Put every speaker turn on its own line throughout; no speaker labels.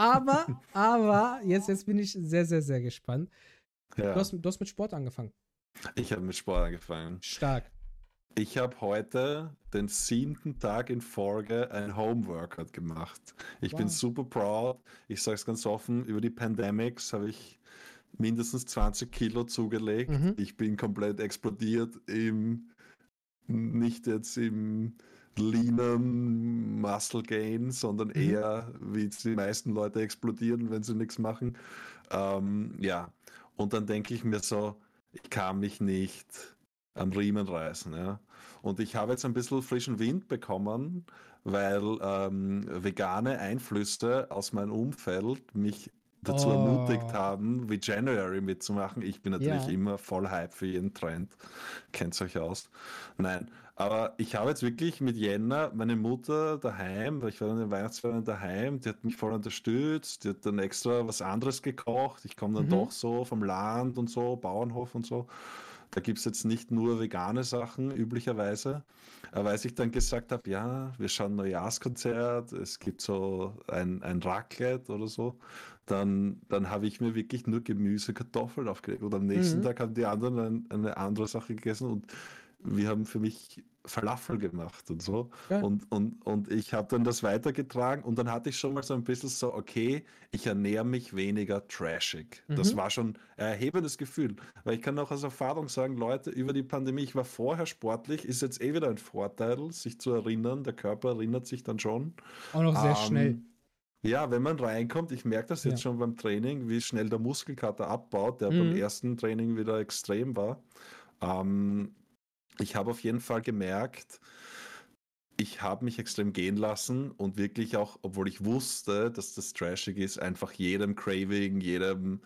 aber, aber, jetzt, jetzt bin ich sehr, sehr, sehr gespannt.
Ja.
Du, hast, du hast mit Sport angefangen.
Ich habe mit Sport angefangen.
Stark.
Ich habe heute den siebten Tag in Folge ein Homeworkout gemacht. Ich bin
Wow.
super proud. Ich sage es ganz offen, über die Pandemics habe ich mindestens 20 Kilo zugelegt.
Mhm.
Ich bin komplett explodiert im, nicht jetzt im leanen Muscle Gain, sondern
Mhm.
eher wie die meisten Leute explodieren, wenn sie nichts machen. Ähm, ja, und dann denke ich mir so, ich kann mich nicht am Riemen reißen. Ja. Und ich habe jetzt ein bisschen frischen Wind bekommen, weil ähm, vegane Einflüsse aus meinem Umfeld mich dazu
Oh.
ermutigt haben, wie January mitzumachen. Ich bin natürlich
Ja.
immer voll Hype für jeden Trend. Kennt euch aus. Nein, aber ich habe jetzt wirklich mit Jänner meine Mutter daheim, weil ich war in den Weihnachtsferien daheim, die hat mich voll unterstützt, die hat dann extra was anderes gekocht. Ich komme dann
Mhm.
doch so vom Land und so, Bauernhof und so. Da gibt es jetzt nicht nur vegane Sachen üblicherweise. Aber als ich dann gesagt habe, ja, wir schauen Neujahrskonzert, es gibt so ein, ein Raclette oder so, dann, dann habe ich mir wirklich nur Gemüse, Kartoffeln aufgelegt. Und am nächsten
Mhm.
Tag haben die anderen ein, eine andere Sache gegessen und wir haben für mich Falafel gemacht und so.
Geil.
Und, und, und ich habe dann das weitergetragen und dann hatte ich schon mal so ein bisschen so, okay, ich ernähre mich weniger trashig. Das
Mhm.
war schon ein erhebendes Gefühl. Weil ich kann auch aus Erfahrung sagen, Leute, über die Pandemie, ich war vorher sportlich, ist jetzt eh wieder ein Vorteil, sich zu erinnern. Der Körper erinnert sich dann schon.
Auch noch sehr
Ähm,
schnell.
Ja, wenn man reinkommt, ich merke das jetzt
Ja.
schon beim Training, wie schnell der Muskelkater abbaut, der
Mhm.
beim ersten Training wieder extrem war. Ähm, ich habe auf jeden Fall gemerkt, ich habe mich extrem gehen lassen und wirklich auch, obwohl ich wusste, dass das trashig ist, einfach jedem Craving, jedem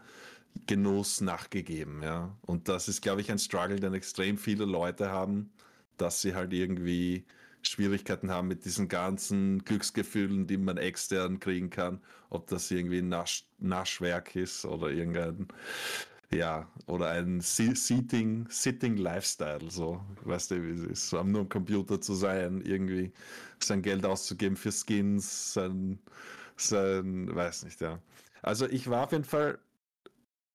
Genuss nachgegeben, ja. Und das ist, glaube ich, ein Struggle, den extrem viele Leute haben, dass sie halt irgendwie Schwierigkeiten haben mit diesen ganzen Glücksgefühlen, die man extern kriegen kann, ob das irgendwie ein Nasch Naschwerk ist oder irgendein ja, oder ein Seating, Sitting Lifestyle, so, weißt du, wie es ist, so am nur am Computer zu sein, irgendwie sein Geld auszugeben für Skins, sein, sein, weiß nicht, ja. Also ich war auf jeden Fall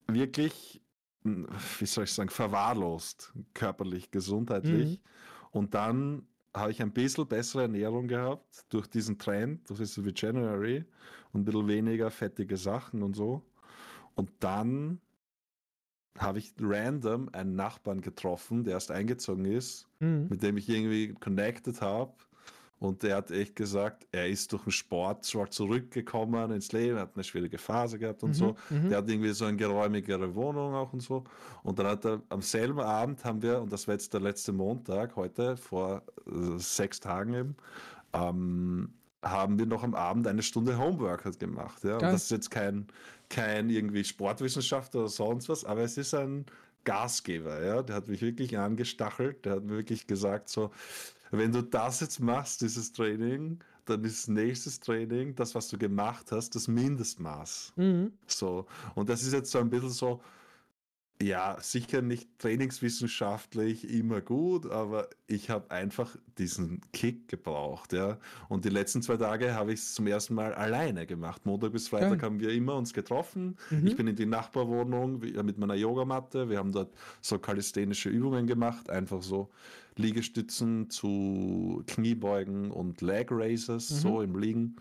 wirklich, wie soll ich sagen, verwahrlost, körperlich, gesundheitlich. Und dann habe ich ein bisschen bessere Ernährung gehabt durch diesen Trend, das wie January und ein bisschen weniger fettige Sachen und so. Und dann habe ich random einen Nachbarn getroffen, der erst eingezogen ist,
Mhm.
mit dem ich irgendwie connected habe. Und der hat echt gesagt, er ist durch den Sport zwar zurückgekommen ins Leben, hat eine schwierige Phase gehabt und
Mhm,
so.
mhm.
Der hat irgendwie so eine geräumigere Wohnung auch und so. Und dann hat er am selben Abend haben wir, und das war jetzt der letzte Montag, heute, vor äh, sechs Tagen eben, ähm, haben wir noch am Abend eine Stunde Homeworkout gemacht. Ja? Das ist jetzt kein, kein irgendwie Sportwissenschaftler oder sonst was, aber es ist ein Gasgeber, ja. Der hat mich wirklich angestachelt, der hat mir wirklich gesagt, so, wenn du das jetzt machst, dieses Training, dann ist nächstes Training, das, was du gemacht hast, das Mindestmaß.
Mhm.
So. Und das ist jetzt so ein bisschen so, ja, sicher nicht trainingswissenschaftlich immer gut, aber ich habe einfach diesen Kick gebraucht, ja. Und die letzten zwei Tage habe ich es zum ersten Mal alleine gemacht. Montag bis Freitag
Geil.
haben wir immer uns getroffen.
Mhm.
Ich bin in die Nachbarwohnung mit meiner Yogamatte. Wir haben dort so kalisthenische Übungen gemacht, einfach so Liegestützen zu Kniebeugen und Leg Raises,
Mhm.
so im Liegen.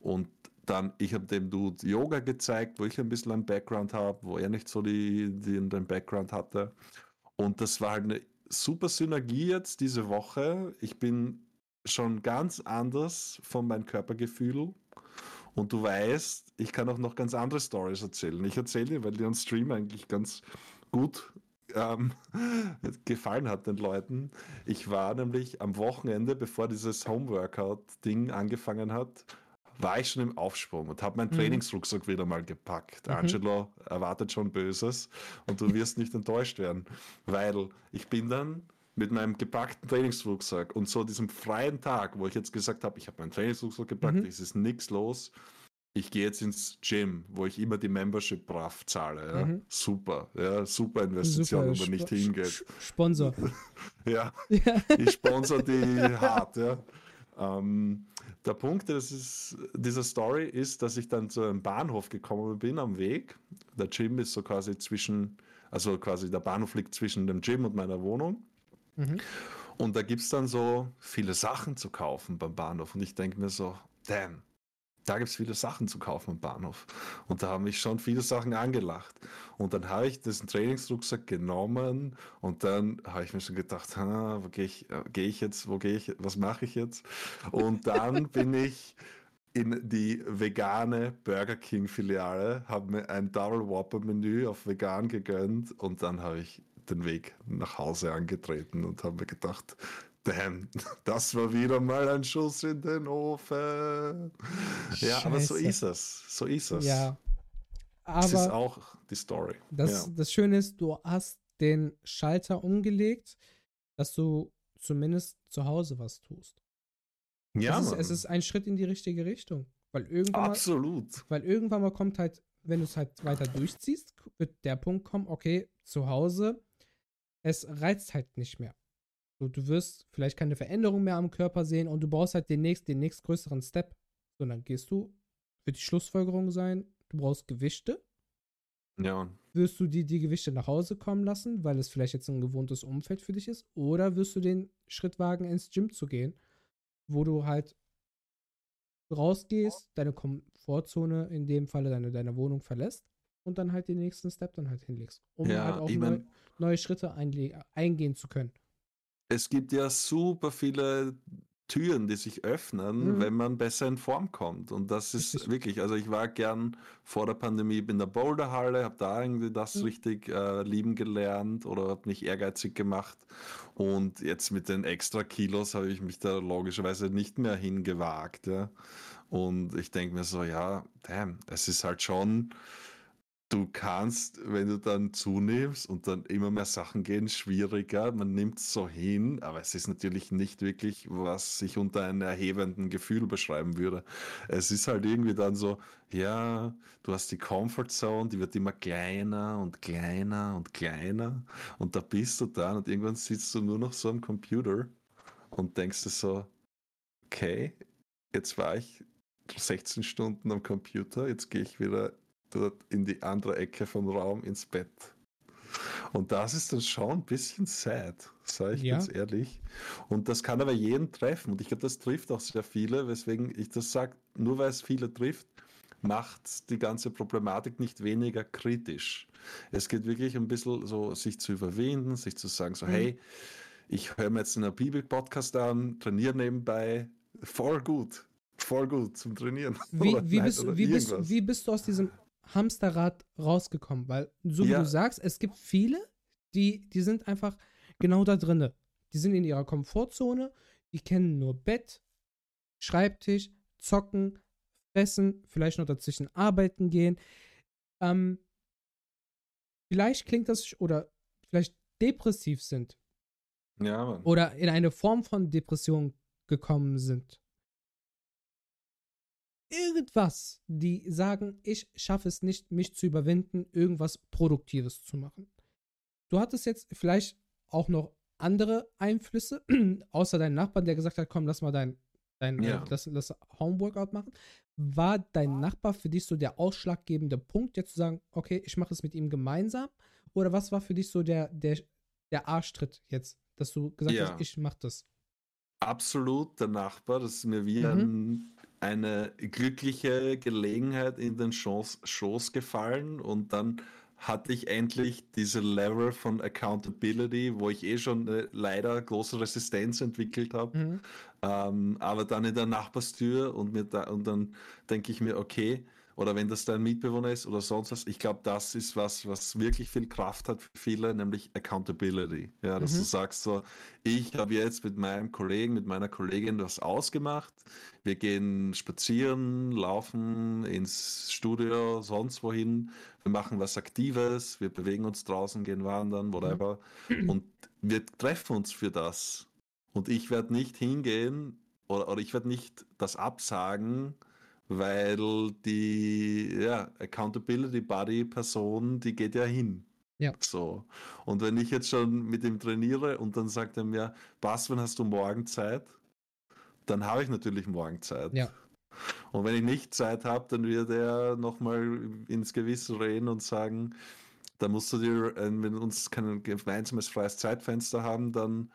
Und dann, ich habe dem Dude Yoga gezeigt, wo ich ein bisschen einen Background habe, wo er nicht so die, die, den Background hatte. Und das war halt eine super Synergie jetzt diese Woche. Ich bin schon ganz anders von meinem Körpergefühl. Und du weißt, ich kann auch noch ganz andere Stories erzählen. Ich erzähle dir, weil die am Stream eigentlich ganz gut ähm, gefallen hat den Leuten. Ich war nämlich am Wochenende, bevor dieses Homeworkout-Ding angefangen hat, war ich schon im Aufsprung und habe meinen
Mhm.
Trainingsrucksack wieder mal gepackt.
Mhm.
Angelo erwartet schon Böses und du wirst nicht enttäuscht werden, weil ich bin dann mit meinem gepackten Trainingsrucksack und so diesem freien Tag, wo ich jetzt gesagt habe, ich habe meinen Trainingsrucksack gepackt,
Mhm.
es ist nichts los. Ich gehe jetzt ins Gym, wo ich immer die Membership brav zahle. Ja?
Mhm.
Super, ja, super Investition,
Super,
aber nicht
Sp-
hingeht.
Sponsor.
Ja,
ja.
ich sponsor die hart, ja. Ähm, der Punkt ist, dieser Story ist, dass ich dann zu einem Bahnhof gekommen bin am Weg. Der Gym ist so quasi zwischen, also quasi der Bahnhof liegt zwischen dem Gym und meiner Wohnung. Mhm. Und da gibt es dann so viele Sachen zu kaufen beim Bahnhof. Und ich denke mir so, damn, da gibt es viele Sachen zu kaufen am Bahnhof. Und da haben mich schon viele Sachen angelacht. Und dann habe ich diesen Trainingsrucksack genommen und dann habe ich mir schon gedacht, wo gehe ich, äh, geh ich jetzt, wo gehe ich, was mache ich jetzt? Und dann bin ich in die vegane Burger King Filiale, habe mir ein Double Whopper Menü auf vegan gegönnt und dann habe ich den Weg nach Hause angetreten und habe mir gedacht, Damn, das war wieder mal ein Schuss in den Ofen. Scheiße. Ja, aber so ist es. So ist es.
Ja.
Aber das ist auch die Story.
Das,
ja.
das Schöne ist, du hast den Schalter umgelegt, dass du zumindest zu Hause was tust.
Ja.
Es ist, es ist ein Schritt in die richtige Richtung. Weil irgendwann
Absolut.
Mal, weil irgendwann mal kommt halt, wenn du es halt weiter durchziehst, wird der Punkt kommen, okay, zu Hause, es reizt halt nicht mehr. So, du wirst vielleicht keine Veränderung mehr am Körper sehen und du brauchst halt den nächsten, den nächstgrößeren Step. So, dann gehst du, wird die Schlussfolgerung sein, du brauchst Gewichte.
Ja.
Wirst du die, die Gewichte nach Hause kommen lassen, weil es vielleicht jetzt ein gewohntes Umfeld für dich ist? Oder wirst du den Schritt wagen, ins Gym zu gehen, wo du halt rausgehst, deine Komfortzone, in dem Falle deine, deine Wohnung verlässt und dann halt den nächsten Step dann halt hinlegst, um ja, halt auch neu, neue Schritte eingehen zu können
es gibt ja super viele Türen, die sich öffnen, mhm. wenn man besser in Form kommt. Und das ist wirklich, also ich war gern vor der Pandemie in der Boulderhalle, habe da irgendwie das mhm. richtig äh, lieben gelernt oder habe mich ehrgeizig gemacht. Und jetzt mit den extra Kilos habe ich mich da logischerweise nicht mehr hingewagt. Ja. Und ich denke mir so, ja, damn, es ist halt schon du kannst, wenn du dann zunimmst und dann immer mehr Sachen gehen, schwieriger. Man nimmt es so hin, aber es ist natürlich nicht wirklich, was sich unter einem erhebenden Gefühl beschreiben würde. Es ist halt irgendwie dann so, ja, du hast die Comfort Zone, die wird immer kleiner und kleiner und kleiner und da bist du dann und irgendwann sitzt du nur noch so am Computer und denkst dir so, okay, jetzt war ich 16 Stunden am Computer, jetzt gehe ich wieder dort in die andere Ecke vom Raum ins Bett. Und das ist dann schon ein bisschen sad, sage ich ja. ganz ehrlich. Und das kann aber jeden treffen. Und ich glaube, das trifft auch sehr viele, weswegen ich das sage, nur weil es viele trifft, macht die ganze Problematik nicht weniger kritisch. Es geht wirklich ein bisschen so, sich zu überwinden, sich zu sagen, so, mhm. hey, ich höre mir jetzt einen Bibel-Podcast an, trainiere nebenbei, voll gut, voll gut zum Trainieren.
Wie, wie, bist, wie, bist, wie, bist, du aus diesem Hamsterrad rausgekommen, weil so wie ja. du sagst, es gibt viele, die, die sind einfach genau da drinne. Die sind in ihrer Komfortzone, die kennen nur Bett, Schreibtisch, zocken, fressen, vielleicht noch dazwischen arbeiten gehen. Ähm, vielleicht klingt das oder vielleicht depressiv sind.
Ja, Mann.
Oder in eine Form von Depression gekommen sind irgendwas, die sagen, ich schaffe es nicht, mich zu überwinden, irgendwas Produktives zu machen. Du hattest jetzt vielleicht auch noch andere Einflüsse, außer deinen Nachbarn, der gesagt hat, komm, lass mal dein, dein ja. äh, lass, lass Homeworkout machen. War dein Nachbar für dich so der ausschlaggebende Punkt, jetzt zu sagen, okay, ich mache es mit ihm gemeinsam? Oder was war für dich so der, der, der Arschtritt jetzt, dass du gesagt ja. hast, ich mache das?
Absolut, der Nachbar, das ist mir wie mhm. ein eine glückliche Gelegenheit in den Schoß, Schoß gefallen und dann hatte ich endlich diese Level von Accountability, wo ich eh schon äh, leider große Resistenz entwickelt habe. Mhm. Ähm, aber dann in der Nachbarstür und, mir da, und dann denke ich mir, okay, oder wenn das dein Mitbewohner ist oder sonst was. Ich glaube, das ist was, was wirklich viel Kraft hat für viele, nämlich Accountability. Ja, dass mhm. du sagst so, ich habe jetzt mit meinem Kollegen, mit meiner Kollegin was ausgemacht. Wir gehen spazieren, laufen ins Studio, sonst wohin. Wir machen was Aktives, wir bewegen uns draußen, gehen wandern, whatever. Mhm. Und wir treffen uns für das. Und ich werde nicht hingehen oder, oder ich werde nicht das absagen, weil die ja, Accountability Buddy Person, die geht ja hin.
Ja.
So. Und wenn ich jetzt schon mit ihm trainiere und dann sagt er mir, was, wann hast du morgen Zeit? dann habe ich natürlich morgen Zeit.
Ja.
Und wenn ich nicht Zeit habe, dann wird er nochmal ins Gewissen reden und sagen, da musst du dir, wenn wir uns kein gemeinsames freies Zeitfenster haben, dann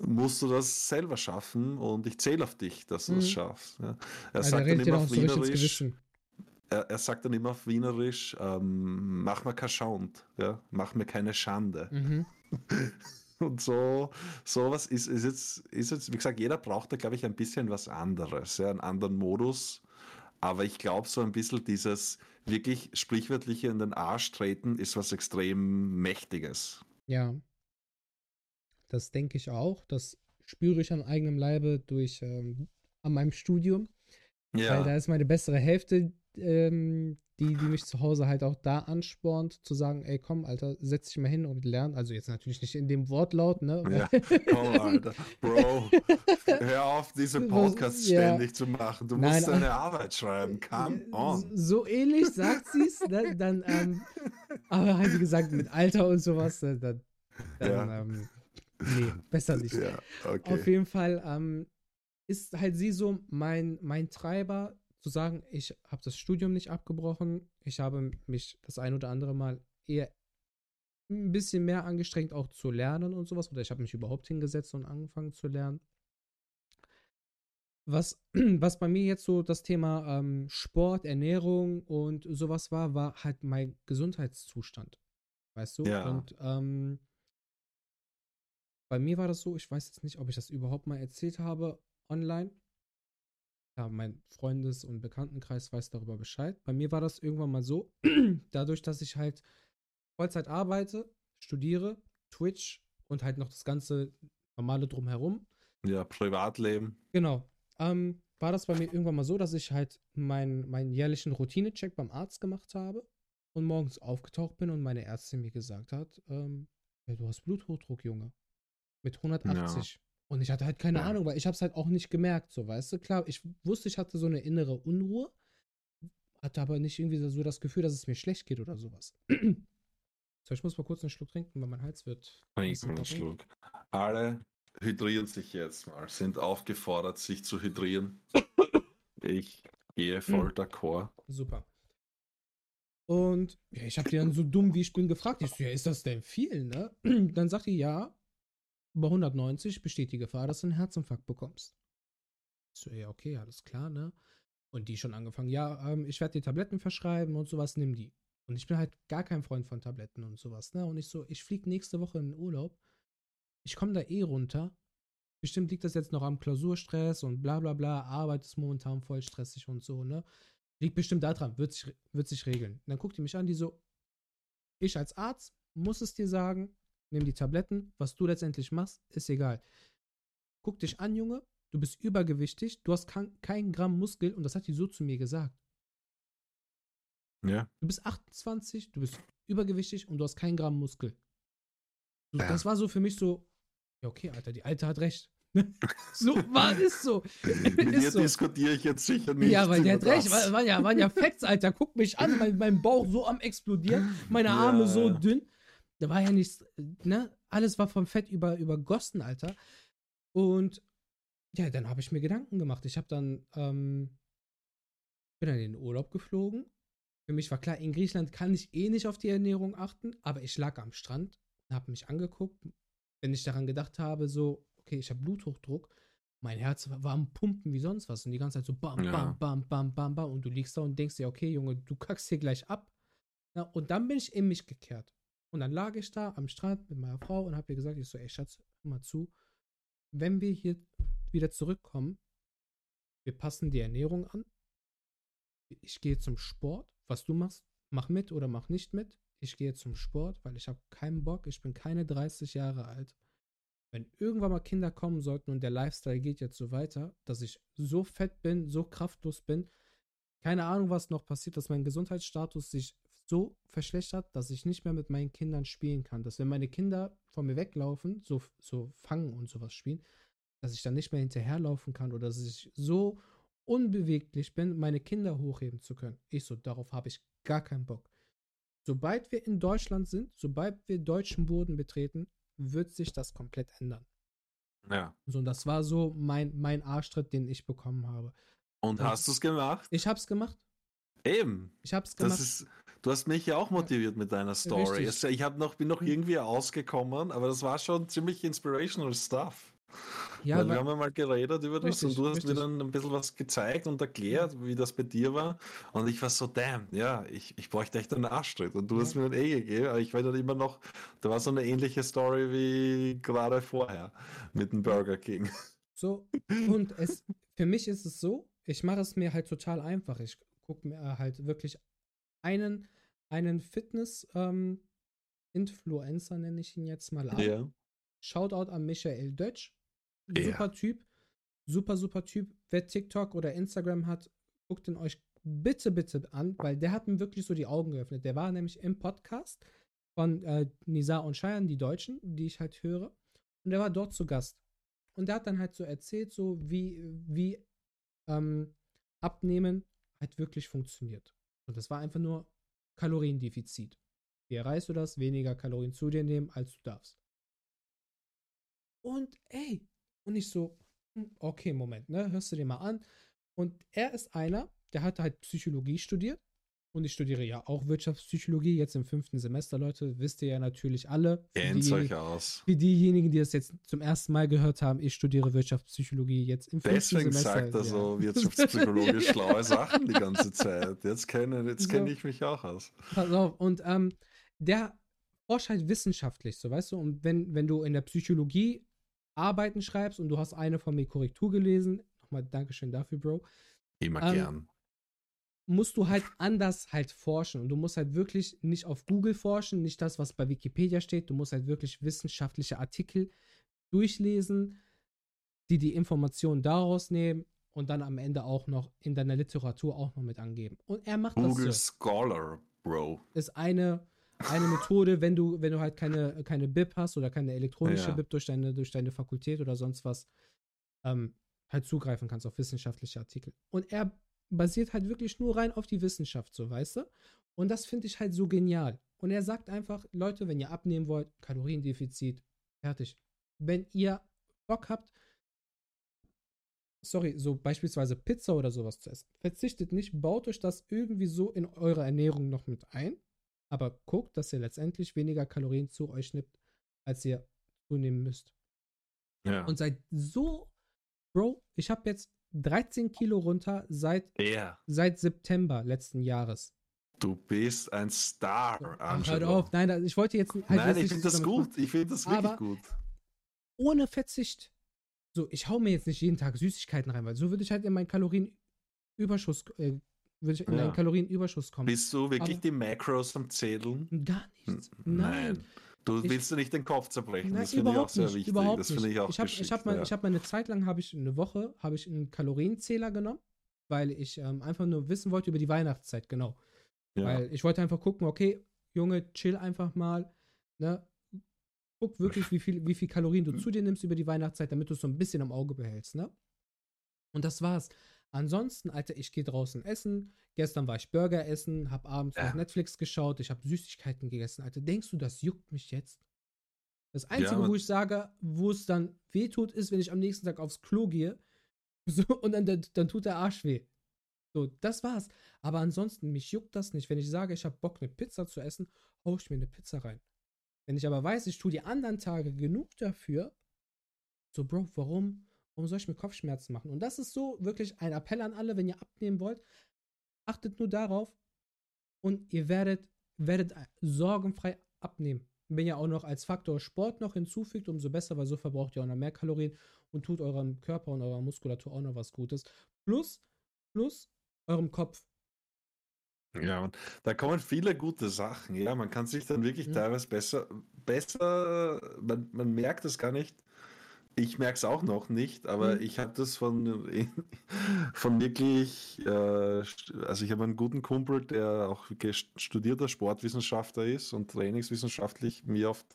musst du das selber schaffen und ich zähle auf dich, dass du mhm. das schaffst. Ja. Er sagt dann immer auf Wienerisch, er, er, sagt dann immer auf Wienerisch, ähm, mach mir kein Schand, ja, mach mir keine Schande. Mhm. Und so, sowas ist, ist, jetzt, ist jetzt, wie gesagt, jeder braucht da, glaube ich, ein bisschen was anderes, ja, einen anderen Modus. Aber ich glaube, so ein bisschen dieses wirklich sprichwörtliche in den Arsch treten ist was extrem Mächtiges.
Ja. Das denke ich auch. Das spüre ich am eigenen Leibe durch ähm, an meinem Studium. Ja. Weil da ist meine bessere Hälfte, ähm, die, die mich zu Hause halt auch da anspornt, zu sagen, ey, komm, Alter, setz dich mal hin und lern. Also jetzt natürlich nicht in dem Wortlaut, ne?
Ja, komm, Alter. Bro, hör auf, diese Podcasts ja. ständig zu machen. Du Nein, musst deine Arbeit schreiben. Come on.
So ähnlich sagt sie es, ne? dann, ähm, aber halt, wie gesagt, mit Alter und sowas, ne? dann, dann ja. ähm, nee, besser nicht. Ja, okay. Auf jeden Fall ähm, ist halt sie so mein, mein Treiber, zu sagen, ich habe das Studium nicht abgebrochen, ich habe mich das ein oder andere Mal eher ein bisschen mehr angestrengt, auch zu lernen und sowas, oder ich habe mich überhaupt hingesetzt und angefangen zu lernen. Was, was bei mir jetzt so das Thema ähm, Sport, Ernährung und sowas war, war halt mein Gesundheitszustand. Weißt du?
Ja.
Und ähm, bei mir war das so, ich weiß jetzt nicht, ob ich das überhaupt mal erzählt habe online ja, mein Freundes- und Bekanntenkreis weiß darüber Bescheid. Bei mir war das irgendwann mal so, dadurch, dass ich halt Vollzeit arbeite, studiere, Twitch und halt noch das ganze normale drumherum.
Ja, Privatleben.
Genau. Ähm, war das bei mir irgendwann mal so, dass ich halt meinen mein jährlichen Routinecheck beim Arzt gemacht habe und morgens aufgetaucht bin und meine Ärztin mir gesagt hat, ähm, ja, du hast Bluthochdruck, Junge. Mit 180. Ja. Und ich hatte halt keine ja. Ahnung, weil ich habe es halt auch nicht gemerkt, so, weißt du? Klar, ich wusste, ich hatte so eine innere Unruhe, hatte aber nicht irgendwie so das Gefühl, dass es mir schlecht geht oder sowas. so, ich muss mal kurz einen Schluck trinken, weil mein Hals wird.
Einen Schluck. Alle hydrieren sich jetzt mal, sind aufgefordert, sich zu hydrieren. Ich gehe voll hm. d'accord.
Super. Und ja, ich habe die dann so dumm wie ich bin gefragt. Ich so, ja, ist das denn viel, ne? Dann sagt die, ja, über 190 besteht die Gefahr, dass du einen Herzinfarkt bekommst. So, ja, okay, alles klar, ne? Und die schon angefangen, ja, ähm, ich werde dir Tabletten verschreiben und sowas, nimm die. Und ich bin halt gar kein Freund von Tabletten und sowas, ne? Und ich so, ich fliege nächste Woche in den Urlaub. Ich komme da eh runter. Bestimmt liegt das jetzt noch am Klausurstress und bla bla bla. Arbeit ist momentan voll stressig und so, ne? Liegt bestimmt daran, wird sich, wird sich regeln. Und dann guckt die mich an, die so, ich als Arzt muss es dir sagen, nimm die Tabletten. Was du letztendlich machst, ist egal. Guck dich an, Junge. Du bist übergewichtig. Du hast kein, Gramm Muskel. Und das hat die so zu mir gesagt.
Ja.
Du bist 28, du bist übergewichtig und du hast kein Gramm Muskel. Ja. Das war so für mich so, ja, okay, Alter, die Alte hat recht. so war es so.
Mit dir so. diskutiere ich jetzt sicher nicht.
Ja, weil der hat recht. War, waren, ja, waren ja Facts, Alter. Guck mich an, mein, mein Bauch so am explodieren, meine Arme ja, so dünn. Da war ja nichts, ne? Alles war vom Fett über, übergossen, Alter. Und ja, dann habe ich mir Gedanken gemacht. Ich habe dann, ähm, bin dann in den Urlaub geflogen. Für mich war klar, in Griechenland kann ich eh nicht auf die Ernährung achten, aber ich lag am Strand, habe mich angeguckt, wenn ich daran gedacht habe, so, okay, ich habe Bluthochdruck, mein Herz war, war, am Pumpen wie sonst was und die ganze Zeit so bam, ja. bam, bam, bam, bam, bam und du liegst da und denkst dir, okay, Junge, du kackst hier gleich ab. Na, und dann bin ich in mich gekehrt. Und dann lag ich da am Strand mit meiner Frau und habe ihr gesagt, ich so, ey Schatz, hör mal zu, wenn wir hier wieder zurückkommen, wir passen die Ernährung an, ich gehe zum Sport, was du machst, mach mit oder mach nicht mit. Ich gehe zum Sport, weil ich habe keinen Bock, ich bin keine 30 Jahre alt. Wenn irgendwann mal Kinder kommen sollten und der Lifestyle geht jetzt so weiter, dass ich so fett bin, so kraftlos bin, keine Ahnung, was noch passiert, dass mein Gesundheitsstatus sich so verschlechtert, dass ich nicht mehr mit meinen Kindern spielen kann. Dass wenn meine Kinder von mir weglaufen, so, so fangen und sowas spielen, dass ich dann nicht mehr hinterherlaufen kann oder dass ich so unbeweglich bin, meine Kinder hochheben zu können. Ich so, darauf habe ich gar keinen Bock. Sobald wir in Deutschland sind, sobald wir deutschen Boden betreten, wird sich das komplett ändern.
Ja.
So, und das war so mein, mein Arschtritt, den ich bekommen habe.
Und
Und-
hast du es gemacht?
Ich hab's gemacht.
Eben.
Ich hab's gemacht.
Das ist, du hast mich ja auch motiviert mit deiner Story.
Richtig.
Ich hab noch, bin noch
Mhm.
irgendwie ausgekommen, aber das war schon ziemlich inspirational stuff.
ja,
Weil wir haben ja mal geredet über das
Richtig,
und du hast
richtig.
mir dann ein bisschen was gezeigt und erklärt, wie das bei dir war. Und ich war so, damn, ja, ich, ich bräuchte echt einen Arschtritt. Und du
Ja.
hast mir einen eh gegeben, aber ich war dann immer noch, da war so eine ähnliche Story wie gerade vorher mit dem Burger King.
So, und es, für mich ist es so, ich mache es mir halt total einfach. Ich gucke mir halt wirklich einen, einen Fitness-Influencer, nenne ich ihn jetzt mal an.
Ja.
Shoutout an Michael Dötsch.
Ja.
Super Typ. Super, super Typ. Wer TikTok oder Instagram hat, guckt ihn euch bitte, bitte an, weil der hat mir wirklich so die Augen geöffnet. Der war nämlich im Podcast von äh, Nizar und Cheyenne, die Deutschen, die ich halt höre. Und der war dort zu Gast. Und der hat dann halt so erzählt, so wie, wie ähm, Abnehmen halt wirklich funktioniert. Und das war einfach nur Kaloriendefizit. Wie erreichst du das? Weniger Kalorien zu dir nehmen, als du darfst. Und ey, und ich so, hm, okay, Moment, ne, hörst du dir mal an. Und er ist einer, der hat halt Psychologie studiert. Und ich studiere ja auch Wirtschaftspsychologie jetzt im fünften Semester, Leute. Wisst ihr ja natürlich alle.
Kennt
diejenigen,
euch aus.
für diejenigen, die das jetzt zum ersten Mal gehört haben, ich studiere Wirtschaftspsychologie jetzt im fünften
Deswegen
Semester.
sagt er
ja.
so wirtschaftspsychologisch schlaue Sachen die ganze Zeit. Jetzt kenne jetzt
So.
kenn ich mich auch aus.
Pass auf, und ähm, der forscht halt wissenschaftlich, so weißt du, und wenn, wenn du in der Psychologie Arbeiten schreibst und du hast eine von mir Korrektur gelesen, nochmal Dankeschön dafür, Bro,
Immer
Ähm,
gern.
Musst du halt anders halt forschen und du musst halt wirklich nicht auf Google forschen, nicht das, was bei Wikipedia steht, du musst halt wirklich wissenschaftliche Artikel durchlesen, die die Informationen daraus nehmen und dann am Ende auch noch in deiner Literatur auch noch mit angeben. Und er macht
Google
das so.
Scholar, Bro.
ist eine, eine Methode, wenn du, wenn du halt keine, keine BIP hast oder keine elektronische
Ja.
BIP durch deine, durch deine Fakultät oder sonst was, ähm, halt zugreifen kannst auf wissenschaftliche Artikel. Und er basiert halt wirklich nur rein auf die Wissenschaft, so weißt du? Und das finde ich halt so genial. Und er sagt einfach, Leute, wenn ihr abnehmen wollt, Kaloriendefizit, fertig. Wenn ihr Bock habt, sorry, so beispielsweise Pizza oder sowas zu essen, verzichtet nicht, baut euch das irgendwie so in eure Ernährung noch mit ein, aber guckt, dass ihr letztendlich weniger Kalorien zu euch nimmt, als ihr zunehmen müsst.
Ja.
Und seid so, Bro, ich habe jetzt 13 Kilo runter seit,
er,
seit September letzten Jahres.
du bist ein Star,
Ach, hört
Angelo.
auf, nein, ich wollte jetzt halt
Nein, ich finde das gut. Ich finde das wirklich
Aber-
gut.
Ohne Verzicht. So, ich hau mir jetzt nicht jeden Tag Süßigkeiten rein, weil so würde ich halt in meinen Kalorienüberschuss, äh, würde ich in
Ja.
einen Kalorienüberschuss kommen.
Bist du wirklich
Aber-
die Macros am Zählen?
Gar nichts.
Hm,
Nein.
Du
Ich-
willst dir nicht den Kopf zerbrechen.
Nein,
das finde ich auch sehr
nicht.
wichtig.
Überhaupt
das finde ich auch
ich habe ich hab mal,
ja.
ich hab mal eine Zeit lang, habe ich eine Woche, habe ich einen Kalorienzähler genommen, weil ich ähm, einfach nur wissen wollte über die Weihnachtszeit, genau.
ja.
Weil ich wollte einfach gucken, okay, Junge, chill einfach mal, ne? Guck wirklich, wie viel, wie viel Kalorien du zu dir nimmst über die Weihnachtszeit, damit du es so ein bisschen im Auge behältst, ne? Und das war's. Ansonsten, Alter, ich gehe draußen essen. Gestern war ich Burger essen, hab abends
Ja.
noch Netflix geschaut, ich habe Süßigkeiten gegessen. Alter, denkst du, das juckt mich jetzt? Das Einzige,
man-
wo ich sage, wo es dann wehtut, ist, wenn ich am nächsten Tag aufs Klo gehe so, und dann, dann, dann tut der Arsch weh. So, das war's. Aber ansonsten, mich juckt das nicht. Wenn ich sage, ich habe Bock, eine Pizza zu essen, hau ich mir eine Pizza rein. Wenn ich aber weiß, ich tue die anderen Tage genug dafür, so, Bro, warum, warum soll ich mir Kopfschmerzen machen? Und das ist so wirklich ein Appell an alle, wenn ihr abnehmen wollt, achtet nur darauf und ihr werdet, werdet sorgenfrei abnehmen. Wenn ihr auch noch als Faktor Sport noch hinzufügt, umso besser, weil so verbraucht ihr auch noch mehr Kalorien und tut eurem Körper und eurer Muskulatur auch noch was Gutes. Plus, plus eurem Kopf.
Ja, und da kommen viele gute Sachen. Ja, man kann sich dann wirklich
Mhm.
teilweise besser, besser, man, man merkt es gar nicht. Ich merke es auch noch nicht, aber
Mhm.
ich habe das von, von wirklich, äh, also ich habe einen guten Kumpel, der auch studierter Sportwissenschaftler ist und trainingswissenschaftlich mir oft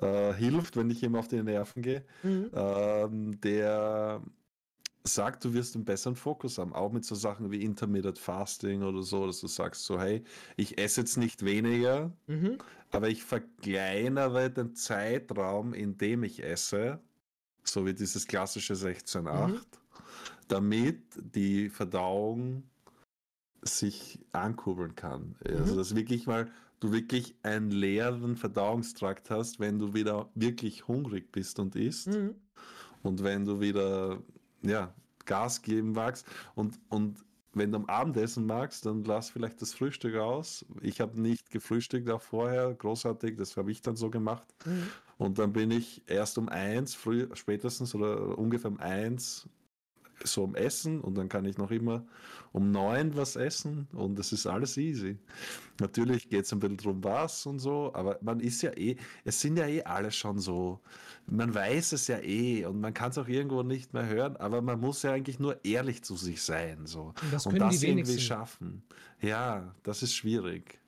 äh, hilft, wenn ich ihm auf die Nerven gehe ähm, der sagt, du wirst einen besseren Fokus haben, auch mit so Sachen wie Intermittent Fasting oder so, dass du sagst so, hey, ich esse jetzt nicht weniger,
Mhm.
aber ich verkleinere den Zeitraum, in dem ich esse, so wie dieses klassische 16-8,
Mhm.
damit die Verdauung sich ankurbeln kann. Also
Mhm.
dass wirklich mal du wirklich einen leeren Verdauungstrakt hast, wenn du wieder wirklich hungrig bist und isst
Mhm.
und wenn du wieder ja, Gas geben magst und, und wenn du am Abendessen magst, dann lass vielleicht das Frühstück aus. Ich habe nicht gefrühstückt auch vorher, großartig, das habe ich dann so gemacht.
Mhm.
Und dann bin ich erst um eins, früh, spätestens oder ungefähr um eins so am Essen und dann kann ich noch immer um neun was essen und es ist alles easy. Natürlich geht es ein bisschen drum was und so, aber man ist ja eh, es sind ja eh alle schon so, man weiß es ja eh und man kann es auch irgendwo nicht mehr hören, aber man muss ja eigentlich nur ehrlich zu sich sein so
Und das
und das
die
irgendwie schaffen. Ja, das ist schwierig.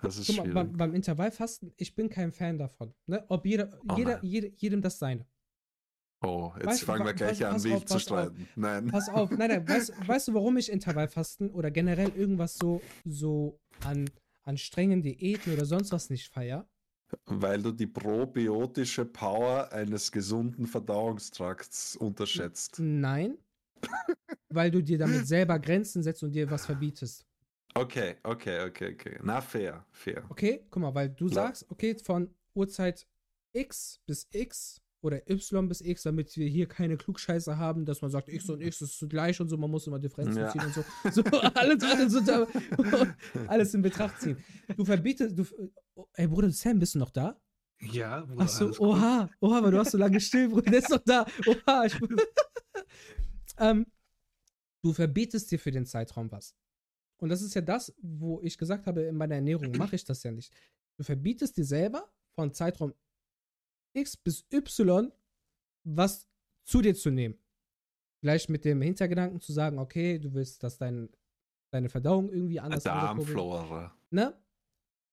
Das ist
Guck mal,
schwierig.
beim, beim Intervallfasten, ich bin kein Fan davon. Ne? Ob jeder,
Oh
jeder, jede, jedem das seine.
Oh, jetzt
Weißt
fangen wir gleich an, mich zu
pass auf.
streiten. Nein.
Pass auf, nein, nein, weißt, weißt du, warum ich Intervallfasten oder generell irgendwas so, so an, an strengen Diäten oder sonst was nicht feier?
Weil du die probiotische Power eines gesunden Verdauungstrakts unterschätzt.
Nein. Weil du dir damit selber Grenzen setzt und dir was verbietest.
Okay, okay, okay, okay. Na, fair, fair.
Okay, guck mal, weil du
Ja.
sagst, okay, von Uhrzeit X bis X oder Y bis X, damit wir hier keine Klugscheiße haben, dass man sagt, X und X ist gleich und so, man muss immer Differenzen
Ja.
ziehen und so. So, alles, alles, alles in Betracht ziehen. Du verbietest, du, oh, ey Bruder Sam, bist du noch da?
Ja, Bruder,
Achso,
alles gut.
oha, oha, weil du hast so lange still, Bruder, der ist doch da. Oha, ich, ähm, du verbietest dir für den Zeitraum was. Und das ist ja das, wo ich gesagt habe, in meiner Ernährung mache ich das ja nicht. Du verbietest dir selber von Zeitraum X bis Y was zu dir zu nehmen. Vielleicht mit dem Hintergedanken zu sagen, okay, du willst, dass dein, deine Verdauung irgendwie anders angekurbelt
Darmflora.
ne?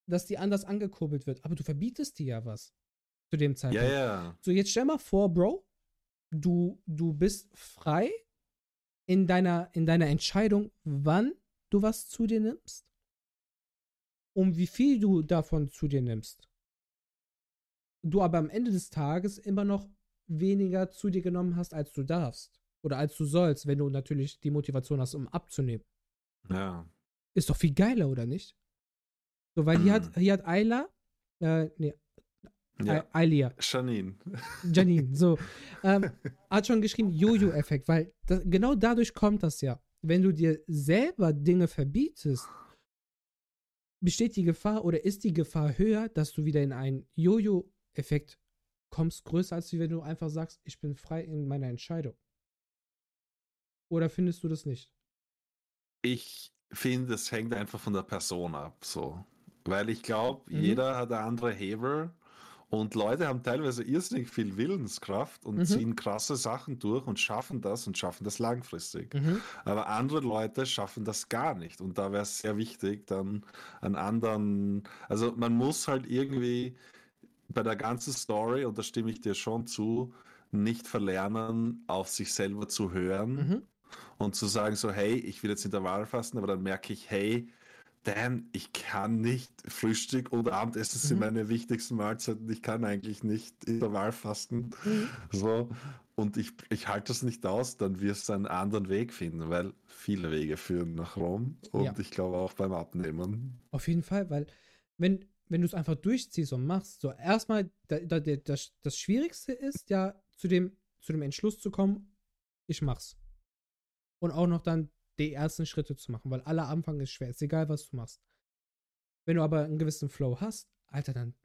Dass die anders angekurbelt wird. Aber du verbietest dir ja was zu dem
Ja,
Zeitpunkt.
ja.
So, jetzt stell mal vor, Bro, du, du bist frei in deiner, in deiner Entscheidung, wann du was zu dir nimmst. Um wie viel du davon zu dir nimmst. Du aber am Ende des Tages immer noch weniger zu dir genommen hast, als du darfst. Oder als du sollst, wenn du natürlich die Motivation hast, um abzunehmen.
Ja.
Ist doch viel geiler, oder nicht? So, weil hier hat, hier hat Ayla, äh, nee,
ja.
Aylia,
Janine.
Janine, so, ähm, hat schon geschrieben, Jojo-Effekt, weil da, genau dadurch kommt das ja. Wenn du dir selber Dinge verbietest, besteht die Gefahr oder ist die Gefahr höher, dass du wieder in einen Jojo-Effekt kommst, größer als wenn du einfach sagst, ich bin frei in meiner Entscheidung. Oder findest du das nicht?
Ich finde, es hängt einfach von der Person ab, so. Weil ich glaube,
Mhm.
jeder hat eine andere Hebel und Leute haben teilweise irrsinnig viel Willenskraft und
Mhm.
ziehen krasse Sachen durch und schaffen das und schaffen das langfristig.
Mhm.
Aber andere Leute schaffen das gar nicht. Und da wäre es sehr wichtig, dann an anderen, also man muss halt irgendwie bei der ganzen Story, und da stimme ich dir schon zu, nicht verlernen, auf sich selber zu hören
Mhm.
und zu sagen so, hey, ich will jetzt Intervall fasten, aber dann merke ich, hey, damn, ich kann nicht Frühstück und Abendessen sind
Mhm.
meine wichtigsten Mahlzeiten, ich kann eigentlich nicht Intervall fasten.
Mhm.
So, und ich, ich halte das nicht aus, dann wirst du einen anderen Weg finden, weil viele Wege führen nach Rom und
Ja.
ich glaube auch beim Abnehmen.
Auf jeden Fall, weil wenn, wenn du es einfach durchziehst und machst, so erstmal, da, da, da, das, das Schwierigste ist ja, zu dem, zu dem Entschluss zu kommen, ich mach's. Und auch noch dann die ersten Schritte zu machen, weil aller Anfang ist schwer, ist egal, was du machst. Wenn du aber einen gewissen Flow hast, Alter, dann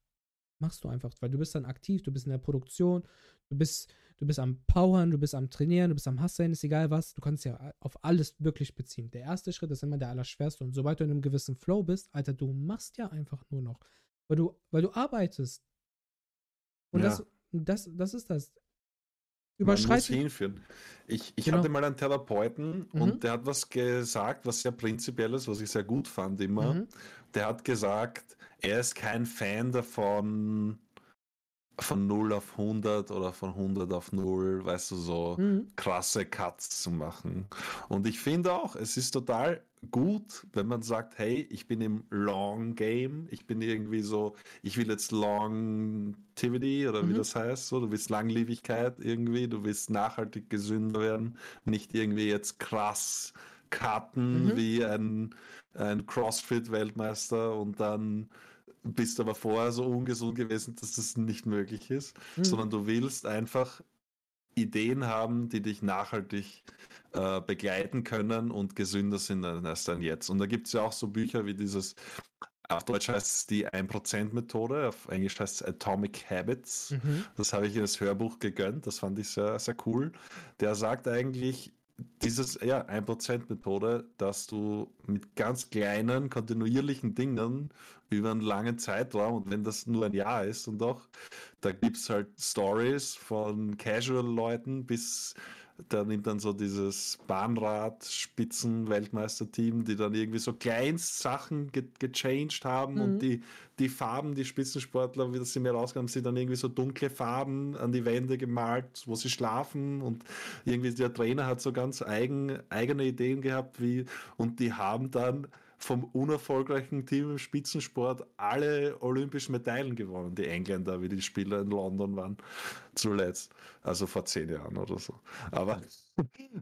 machst du einfach, weil du bist dann aktiv, du bist in der Produktion, du bist, du bist am Powern, du bist am Trainieren, du bist am Hustlen, ist egal was, du kannst ja auf alles wirklich beziehen. Der erste Schritt ist immer der allerschwerste und sobald du in einem gewissen Flow bist, Alter, du machst ja einfach nur noch, weil du, weil du arbeitest. Und
Ja.
das, das, das ist das.
Man muss hinführen. Ich, ich
Genau.
hatte mal einen Therapeuten
Mhm.
und der hat was gesagt, was sehr prinzipielles, was ich sehr gut fand immer.
Mhm.
Der hat gesagt, er ist kein Fan davon, von 0 auf 100 oder von 100 auf 0, weißt du, so
Mhm.
krasse Cuts zu machen. Und ich finde auch, es ist total gut, wenn man sagt, hey, ich bin im Long Game, ich bin irgendwie so, ich will jetzt Longtivity oder wie
Mhm.
das heißt, so, du willst Langlebigkeit irgendwie, du willst nachhaltig gesünder werden, nicht irgendwie jetzt krass cutten
Mhm.
wie ein, ein CrossFit-Weltmeister und dann bist aber vorher so ungesund gewesen, dass das nicht möglich ist,
Mhm.
sondern du willst einfach Ideen haben, die dich nachhaltig äh, begleiten können und gesünder sind als dann jetzt. Und da gibt es ja auch so Bücher wie dieses, auf Deutsch heißt es die 1%-Methode, auf Englisch heißt es Atomic Habits.
Mhm.
Das habe ich in das Hörbuch gegönnt, das fand ich sehr, sehr cool. Der sagt eigentlich, dieses ja, 1%-Methode, dass du mit ganz kleinen, kontinuierlichen Dingen über einen langen Zeitraum, und wenn das nur ein Jahr ist, und auch, da gibt es halt Stories von Casual-Leuten bis da nimmt dann so dieses Bahnrad-Spitzen-Weltmeisterteam, die dann irgendwie so Kleinstsachen ge gechanged haben
Mhm.
und die, die Farben, die Spitzensportler, wie das sie mir rausgekommen haben, sind dann irgendwie so dunkle Farben an die Wände gemalt, wo sie schlafen und irgendwie der Trainer hat so ganz eigen, eigene Ideen gehabt, wie und die haben dann vom unerfolgreichen Team im Spitzensport alle olympischen Medaillen gewonnen, die Engländer, wie die Spieler in London waren, zuletzt. Also vor zehn Jahren oder so. Aber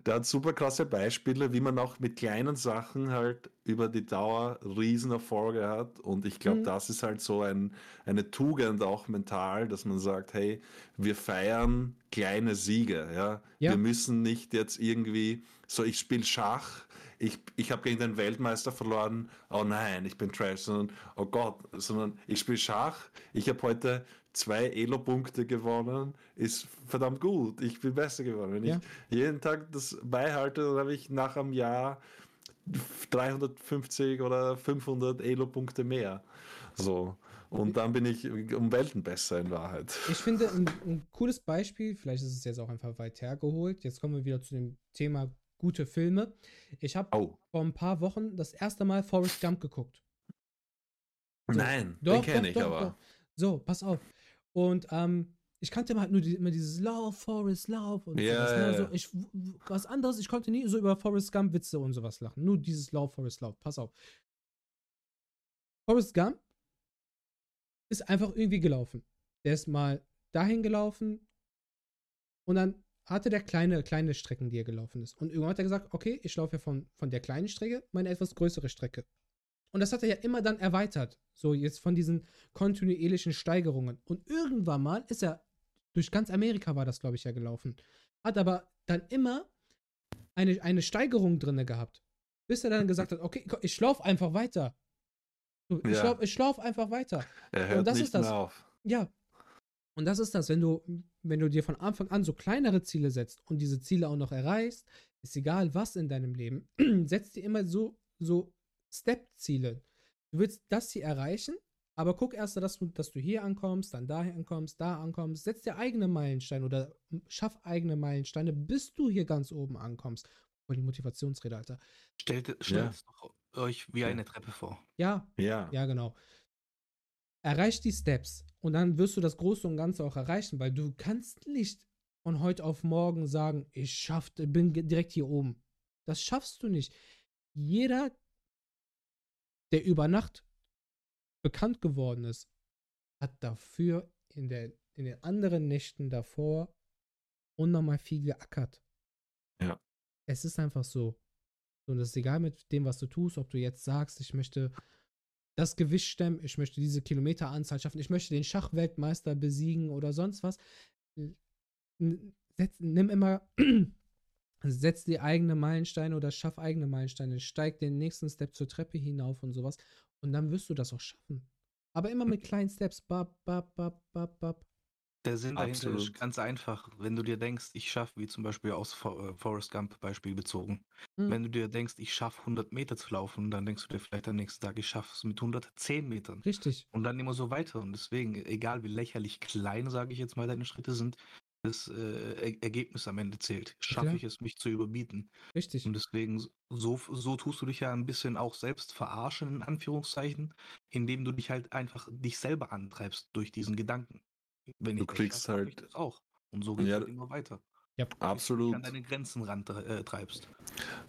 der hat super krasse Beispiele, wie man auch mit kleinen Sachen halt über die Dauer Riesenerfolge hat. Und ich glaube,
Mhm.
das ist halt so ein, eine Tugend auch mental, dass man sagt, hey, wir feiern kleine Siege. Ja?
Ja.
Wir müssen nicht jetzt irgendwie so, ich spiele Schach, ich, ich habe gegen den Weltmeister verloren, oh nein, ich bin Trash, sondern oh Gott, sondern ich spiele Schach, ich habe heute zwei Elo-Punkte gewonnen, ist verdammt gut, ich bin besser geworden. Wenn
Ja.
ich jeden Tag das beihalte, dann habe ich nach einem Jahr 350 oder 500 Elo-Punkte mehr. So. Und dann bin ich um Welten besser in Wahrheit.
Ich finde ein, ein cooles Beispiel, vielleicht ist es jetzt auch einfach weit hergeholt. Jetzt kommen wir wieder zu dem Thema gute Filme. Ich habe
Oh,
vor ein paar Wochen das erste Mal Forrest Gump geguckt. So.
nein,
Doch,
den kenne ich
doch,
aber.
doch. So, pass auf. Und ähm, ich kannte immer halt nur die, immer dieses Love, Forrest, Love und
Ja,
sowas.
ja,
Ne? So, ich, was anderes, ich konnte nie so über Forrest Gump Witze und sowas lachen. Nur dieses Love, Forrest, Love. Pass auf. Forrest Gump ist einfach irgendwie gelaufen. Der ist mal dahin gelaufen und dann hatte der kleine, kleine Strecken, die er gelaufen ist. Und irgendwann hat er gesagt, okay, ich laufe ja von, von der kleinen Strecke meine etwas größere Strecke. Und das hat er ja immer dann erweitert. So jetzt von diesen kontinuierlichen Steigerungen. Und irgendwann mal ist er, durch ganz Amerika war das, glaube ich, ja gelaufen. Hat aber dann immer eine, eine Steigerung drinne gehabt. Bis er dann gesagt hat, okay, ich laufe einfach weiter. So, Ich
Ja.
laufe lauf einfach weiter.
Er hört
das
nicht
ist das.
mehr auf.
Ja. Und das ist das, wenn du, wenn du dir von Anfang an so kleinere Ziele setzt und diese Ziele auch noch erreichst, ist egal was in deinem Leben, setz dir immer so, so Step-Ziele. Du willst das hier erreichen, aber guck erst, dass du, dass du hier ankommst, dann daher ankommst, da ankommst, setz dir eigene Meilensteine oder schaff eigene Meilensteine, bis du hier ganz oben ankommst. Voll die Motivationsrede, Alter.
Stellt, stellt es doch euch wie
Ja.
eine Treppe vor.
Ja,
Ja.
Ja, genau. Erreich die Steps und dann wirst du das Große und Ganze auch erreichen, weil du kannst nicht von heute auf morgen sagen, ich schaff, bin direkt hier oben. Das schaffst du nicht. Jeder, der über Nacht bekannt geworden ist, hat dafür in, der, in den anderen Nächten davor unnormal viel geackert.
Ja.
Es ist einfach so. Und es ist egal mit dem, was du tust, ob du jetzt sagst, ich möchte das Gewicht stemmen, ich möchte diese Kilometeranzahl schaffen, ich möchte den Schachweltmeister besiegen oder sonst was. N- Setz, nimm immer, setz die eigene Meilensteine oder schaff eigene Meilensteine, steig den nächsten Step zur Treppe hinauf und sowas und dann wirst du das auch schaffen. Aber immer mit kleinen Steps. Bap, bap, bap, bap, bap.
Der Sinn dahinter ist ganz einfach. Wenn du dir denkst, ich schaffe, wie zum Beispiel aus äh, Forrest Gump Beispiel bezogen,
Hm.
wenn du dir denkst, ich schaffe 100 Meter zu laufen, dann denkst du dir vielleicht am nächsten Tag, ich schaffe es mit 110 Metern.
Richtig.
Und dann immer so weiter. Und deswegen, egal wie lächerlich klein, sage ich jetzt mal, deine Schritte sind, das äh, Er- Ergebnis am Ende zählt. Schaffe ich es, mich zu überbieten.
Richtig.
Und deswegen, so, so tust du dich ja ein bisschen auch selbst verarschen, in Anführungszeichen, indem du dich halt einfach dich selber antreibst durch diesen Gedanken. Wenn
Du
ich das
kriegst
ich
halt-
das auch. Und so geht es
Ja,
halt immer weiter.
Ja.
Absolut.
an deine Grenzen rantreibst.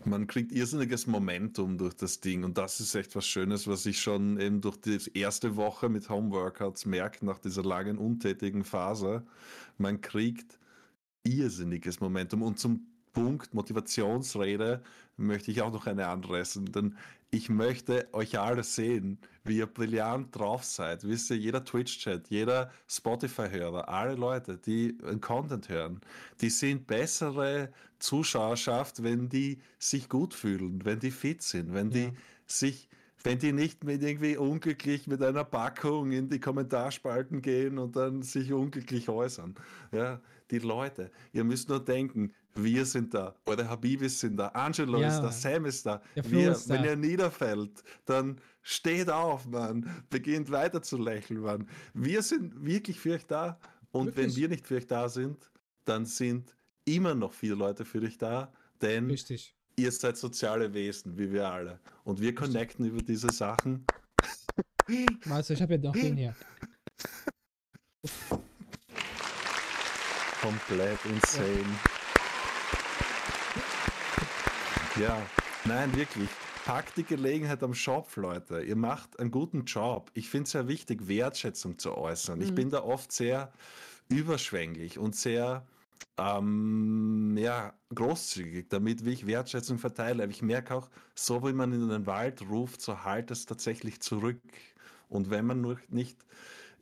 Man kriegt irrsinniges Momentum durch das Ding und das ist echt was Schönes, was ich schon eben durch die erste Woche mit Homeworkouts merke, nach dieser langen untätigen Phase. Man kriegt irrsinniges Momentum und zum Punkt Motivationsrede möchte ich auch noch eine anreißen, denn ich möchte euch alle sehen, wie ihr brillant drauf seid. Wisst ihr, jeder Twitch-Chat, jeder Spotify-Hörer, alle Leute, die Content hören, die sind bessere Zuschauerschaft, wenn die sich gut fühlen, wenn die fit sind, wenn die
Ja.
sich wenn die nicht mit irgendwie unglücklich mit einer Packung in die Kommentarspalten gehen und dann sich unglücklich äußern. Ja, die Leute, ihr müsst nur denken, wir sind da, eure Habibis sind da, Angelo
Ja,
ist da. Sam ist da. Wir,
ist da.
Wenn ihr niederfällt, dann steht auf, Mann. Beginnt weiter zu lächeln, Mann. Wir sind wirklich für euch da. Und wenn
Wirklich?
wir nicht für euch da sind, dann sind immer noch viele Leute für dich da, denn
Richtig.
ihr seid soziale Wesen, wie wir alle. Und wir connecten über diese Sachen.
Also, ich habe ja noch den hier.
Komplett insane. Ja, nein, wirklich. Packt die Gelegenheit am Shop, Leute. Ihr macht einen guten Job. Ich finde es sehr wichtig, Wertschätzung zu äußern. Ich
Mhm.
bin da oft sehr überschwänglich und sehr ähm, ja, großzügig damit, wie ich Wertschätzung verteile. Aber ich merke auch, so wie man in den Wald ruft, so halt es tatsächlich zurück. Und wenn man nur nicht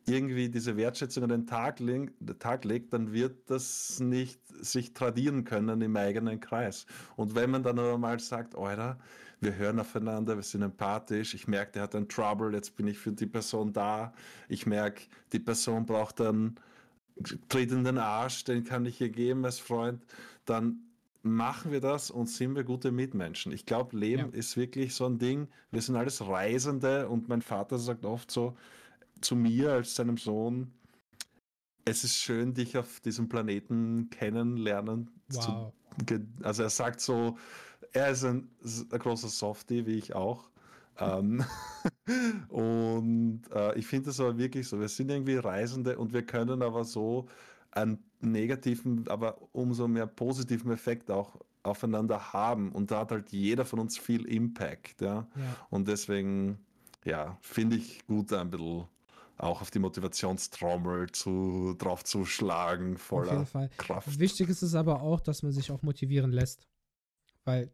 irgendwie diese Wertschätzung an den Tag, leg, Tag legt, dann wird das nicht sich tradieren können im eigenen Kreis. Und wenn man dann aber mal sagt, Alter, wir hören aufeinander, wir sind empathisch, ich merke, der hat einen Trouble, jetzt bin ich für die Person da, ich merke, die Person braucht dann Tritt in den Arsch, den kann ich ihr geben als Freund, dann machen wir das und sind wir gute Mitmenschen. Ich glaube, Leben
Ja.
ist wirklich so ein Ding. Wir sind alles Reisende und mein Vater sagt oft so zu mir als seinem Sohn, es ist schön, dich auf diesem Planeten kennenlernen zu
Wow.
ge- also er sagt so, er ist ein, ein großer Softie, wie ich auch. Ähm, und äh, ich finde das aber wirklich so, wir sind irgendwie Reisende und wir können aber so einen negativen, aber umso mehr positiven Effekt auch aufeinander haben. Und da hat halt jeder von uns viel Impact. Ja?
Ja.
Und deswegen, ja, finde ich gut, ein bisschen auch auf die Motivationstrommel zu, drauf zu schlagen,
Auf jeden
voller
Fall.
Kraft.
Wichtig ist es aber auch, dass man sich auch motivieren lässt. Weil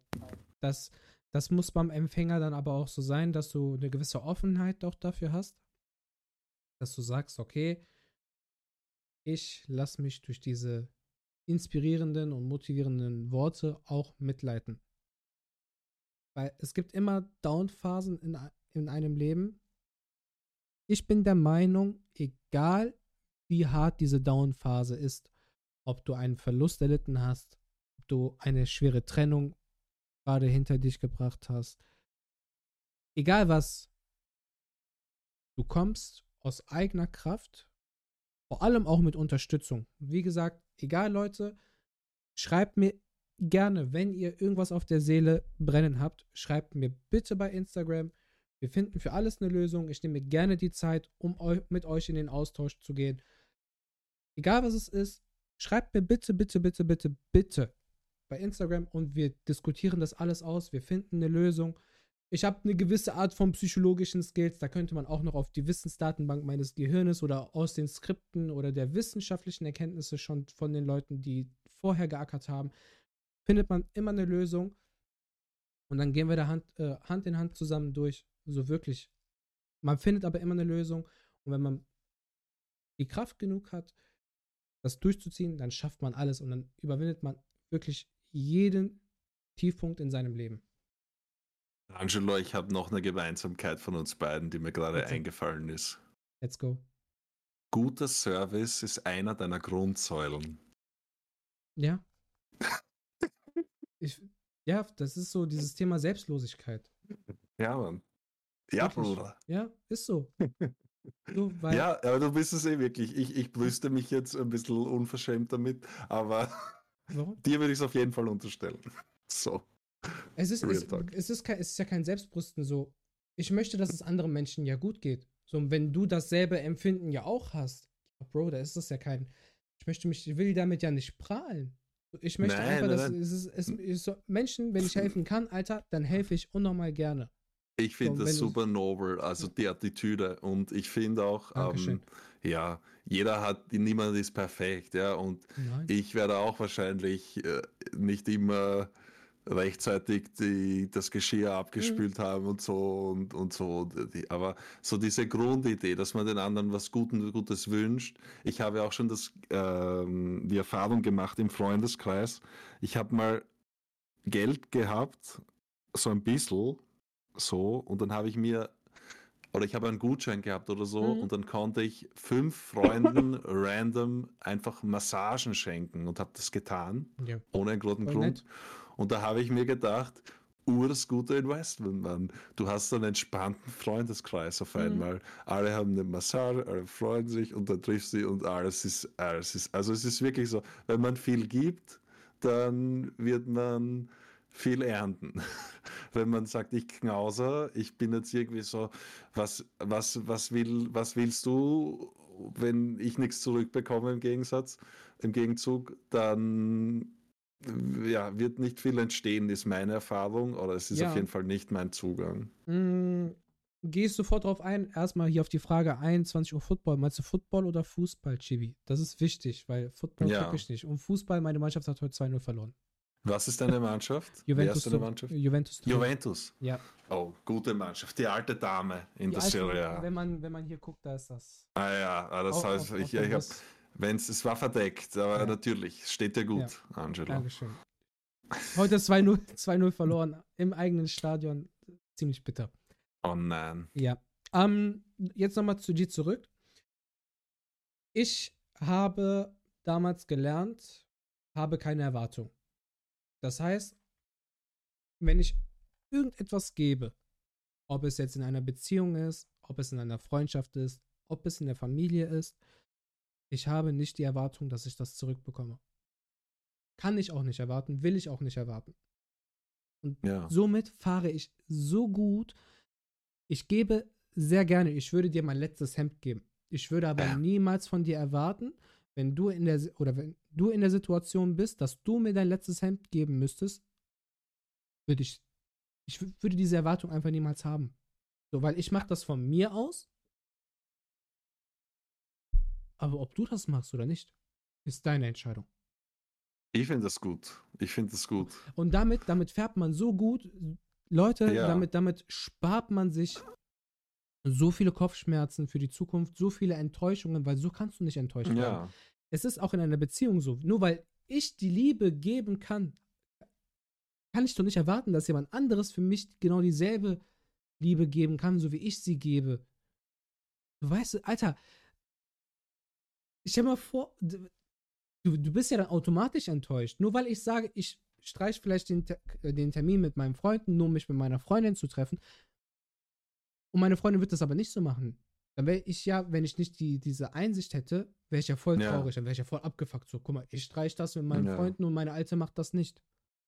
das, das muss beim Empfänger dann aber auch so sein, dass du eine gewisse Offenheit doch dafür hast. Dass du sagst, okay, ich lasse mich durch diese inspirierenden und motivierenden Worte auch mitleiten. Weil es gibt immer Down-Phasen in, in einem Leben. Ich bin der Meinung, egal wie hart diese Down-Phase ist, ob du einen Verlust erlitten hast, ob du eine schwere Trennung gerade hinter dich gebracht hast. Egal was, du kommst aus eigener Kraft, vor allem auch mit Unterstützung. Wie gesagt, egal Leute, schreibt mir gerne, wenn ihr irgendwas auf der Seele brennen habt, schreibt mir bitte bei Instagram. Wir finden für alles eine Lösung. Ich nehme gerne die Zeit, um eu mit euch in den Austausch zu gehen. Egal was es ist, schreibt mir bitte, bitte, bitte, bitte, bitte bei Instagram und wir diskutieren das alles aus. Wir finden eine Lösung. Ich habe eine gewisse Art von psychologischen Skills. Da könnte man auch noch auf die Wissensdatenbank meines Gehirnes oder aus den Skripten oder der wissenschaftlichen Erkenntnisse schon von den Leuten, die vorher geackert haben, findet man immer eine Lösung. Und dann gehen wir da Hand, äh, Hand in Hand zusammen durch. So wirklich. Man findet aber immer eine Lösung. Und wenn man die Kraft genug hat, das durchzuziehen, dann schafft man alles und dann überwindet man wirklich jeden Tiefpunkt in seinem Leben.
Angelo, ich habe noch eine Gemeinsamkeit von uns beiden, die mir gerade eingefallen ist.
Let's go.
Guter Service ist einer deiner Grundsäulen.
Ja. Ich, ja, das ist so dieses Thema Selbstlosigkeit.
Ja, Mann. Ja. Bruder.
Ja, ist so. weil,
Ja, aber du bist es eh wirklich. Ich, ich brüste mich jetzt ein bisschen unverschämt damit, aber
Warum?
dir würde ich es auf jeden Fall unterstellen. So.
Es ist, es, es, ist kein, es ist ja kein Selbstbrüsten so. Ich möchte, dass es anderen Menschen ja gut geht. So, wenn du dasselbe Empfinden ja auch hast, Bro, da ist das ja kein. Ich möchte mich, ich will damit ja nicht prahlen. Ich möchte
Nein,
einfach,
nein,
dass
nein.
es es ist so, Menschen, wenn ich helfen kann, Alter, dann helfe ich unnormal gerne.
Ich finde das super nobel, also die Attitüde. Und ich finde auch, ähm, ja, jeder hat, niemand ist perfekt, ja. Und
Nein.
ich werde auch wahrscheinlich äh, nicht immer rechtzeitig die, das Geschirr abgespült
Mhm.
haben und so und, und so. Aber so diese Grundidee, dass man den anderen was Guten, Gutes wünscht. Ich habe auch schon das, ähm, die Erfahrung gemacht im Freundeskreis. Ich habe mal Geld gehabt, so ein bisschen, so, und dann habe ich mir, oder ich habe einen Gutschein gehabt oder so,
Mhm.
und dann konnte ich fünf Freunden random einfach Massagen schenken und habe das getan,
Ja.
ohne einen guten
Voll
Grund.
nett.
Und da habe ich mir gedacht, urs gute Investment, Mann. Du hast einen entspannten Freundeskreis auf
Mhm.
einmal. Alle haben eine Massage, alle freuen sich und dann triffst du sie und alles ist, alles ist, also es ist wirklich so, wenn man viel gibt, dann wird man viel ernten. Wenn man sagt, ich knauser, ich bin jetzt irgendwie so, was, was, was will, was willst du, wenn ich nichts zurückbekomme im Gegensatz, im Gegenzug, dann ja, wird nicht viel entstehen, ist meine Erfahrung, oder es ist
Ja.
auf jeden Fall nicht mein Zugang.
Mm, Gehe ich sofort drauf ein. Erstmal hier auf die Frage 21 Uhr Football. Meinst du Football oder Fußball, Chibi? Das ist wichtig, weil Football
Ja.
gucke ich nicht. Und Fußball, meine Mannschaft hat heute 2-0 verloren.
Was ist deine Mannschaft? Wer
Juventus,
ist
Turin-
Mannschaft?
Juventus.
Juventus.
Ja.
Oh, gute Mannschaft. Die alte Dame in
Die
der Serie A.
wenn, man, wenn man hier guckt, da ist das.
Ah ja, ah, das
Auch
heißt,
auf-
ich,
auf
ich hab,
Brust.
wenn's, es war verdeckt, aber
Ja.
natürlich, steht dir gut, Angelo.
Dankeschön. Heute 2-0 2-0 verloren im eigenen Stadion. Ziemlich bitter.
Oh nein.
Ja. Ähm, jetzt nochmal zu dir zurück. Ich habe damals gelernt, habe keine Erwartung. Das heißt, wenn ich irgendetwas gebe, ob es jetzt in einer Beziehung ist, ob es in einer Freundschaft ist, ob es in der Familie ist, ich habe nicht die Erwartung, dass ich das zurückbekomme. Kann ich auch nicht erwarten, will ich auch nicht erwarten. Und
Ja.
somit fahre ich so gut. Ich gebe sehr gerne, ich würde dir mein letztes Hemd geben. Ich würde aber
Ja.
niemals von dir erwarten, wenn du in der oder wenn du in der Situation bist, dass du mir dein letztes Hemd geben müsstest, würde ich ich wü- würde diese Erwartung einfach niemals haben. So, weil ich mache das von mir aus. Aber ob du das machst oder nicht, ist deine Entscheidung.
Ich finde das gut. Ich finde das gut.
Und damit, damit färbt man so gut. Leute,
Ja.
damit, damit spart man sich so viele Kopfschmerzen für die Zukunft, so viele Enttäuschungen, weil so kannst du nicht enttäuscht werden.
Ja.
Es ist auch in einer Beziehung so. Nur weil ich die Liebe geben kann, kann ich doch nicht erwarten, dass jemand anderes für mich genau dieselbe Liebe geben kann, so wie ich sie gebe. Du weißt, Alter, stell mal vor, du, du bist ja dann automatisch enttäuscht. Nur weil ich sage, ich streich vielleicht den, äh, den Termin mit meinen Freunden, nur um mich mit meiner Freundin zu treffen. Und meine Freundin wird das aber nicht so machen. Dann wäre ich ja, wenn ich nicht die, diese Einsicht hätte, wäre ich ja voll
Ja.
traurig, dann wäre ich ja voll abgefuckt. So, guck mal, ich streich das mit meinen
Ja.
Freunden und meine Alte macht das nicht.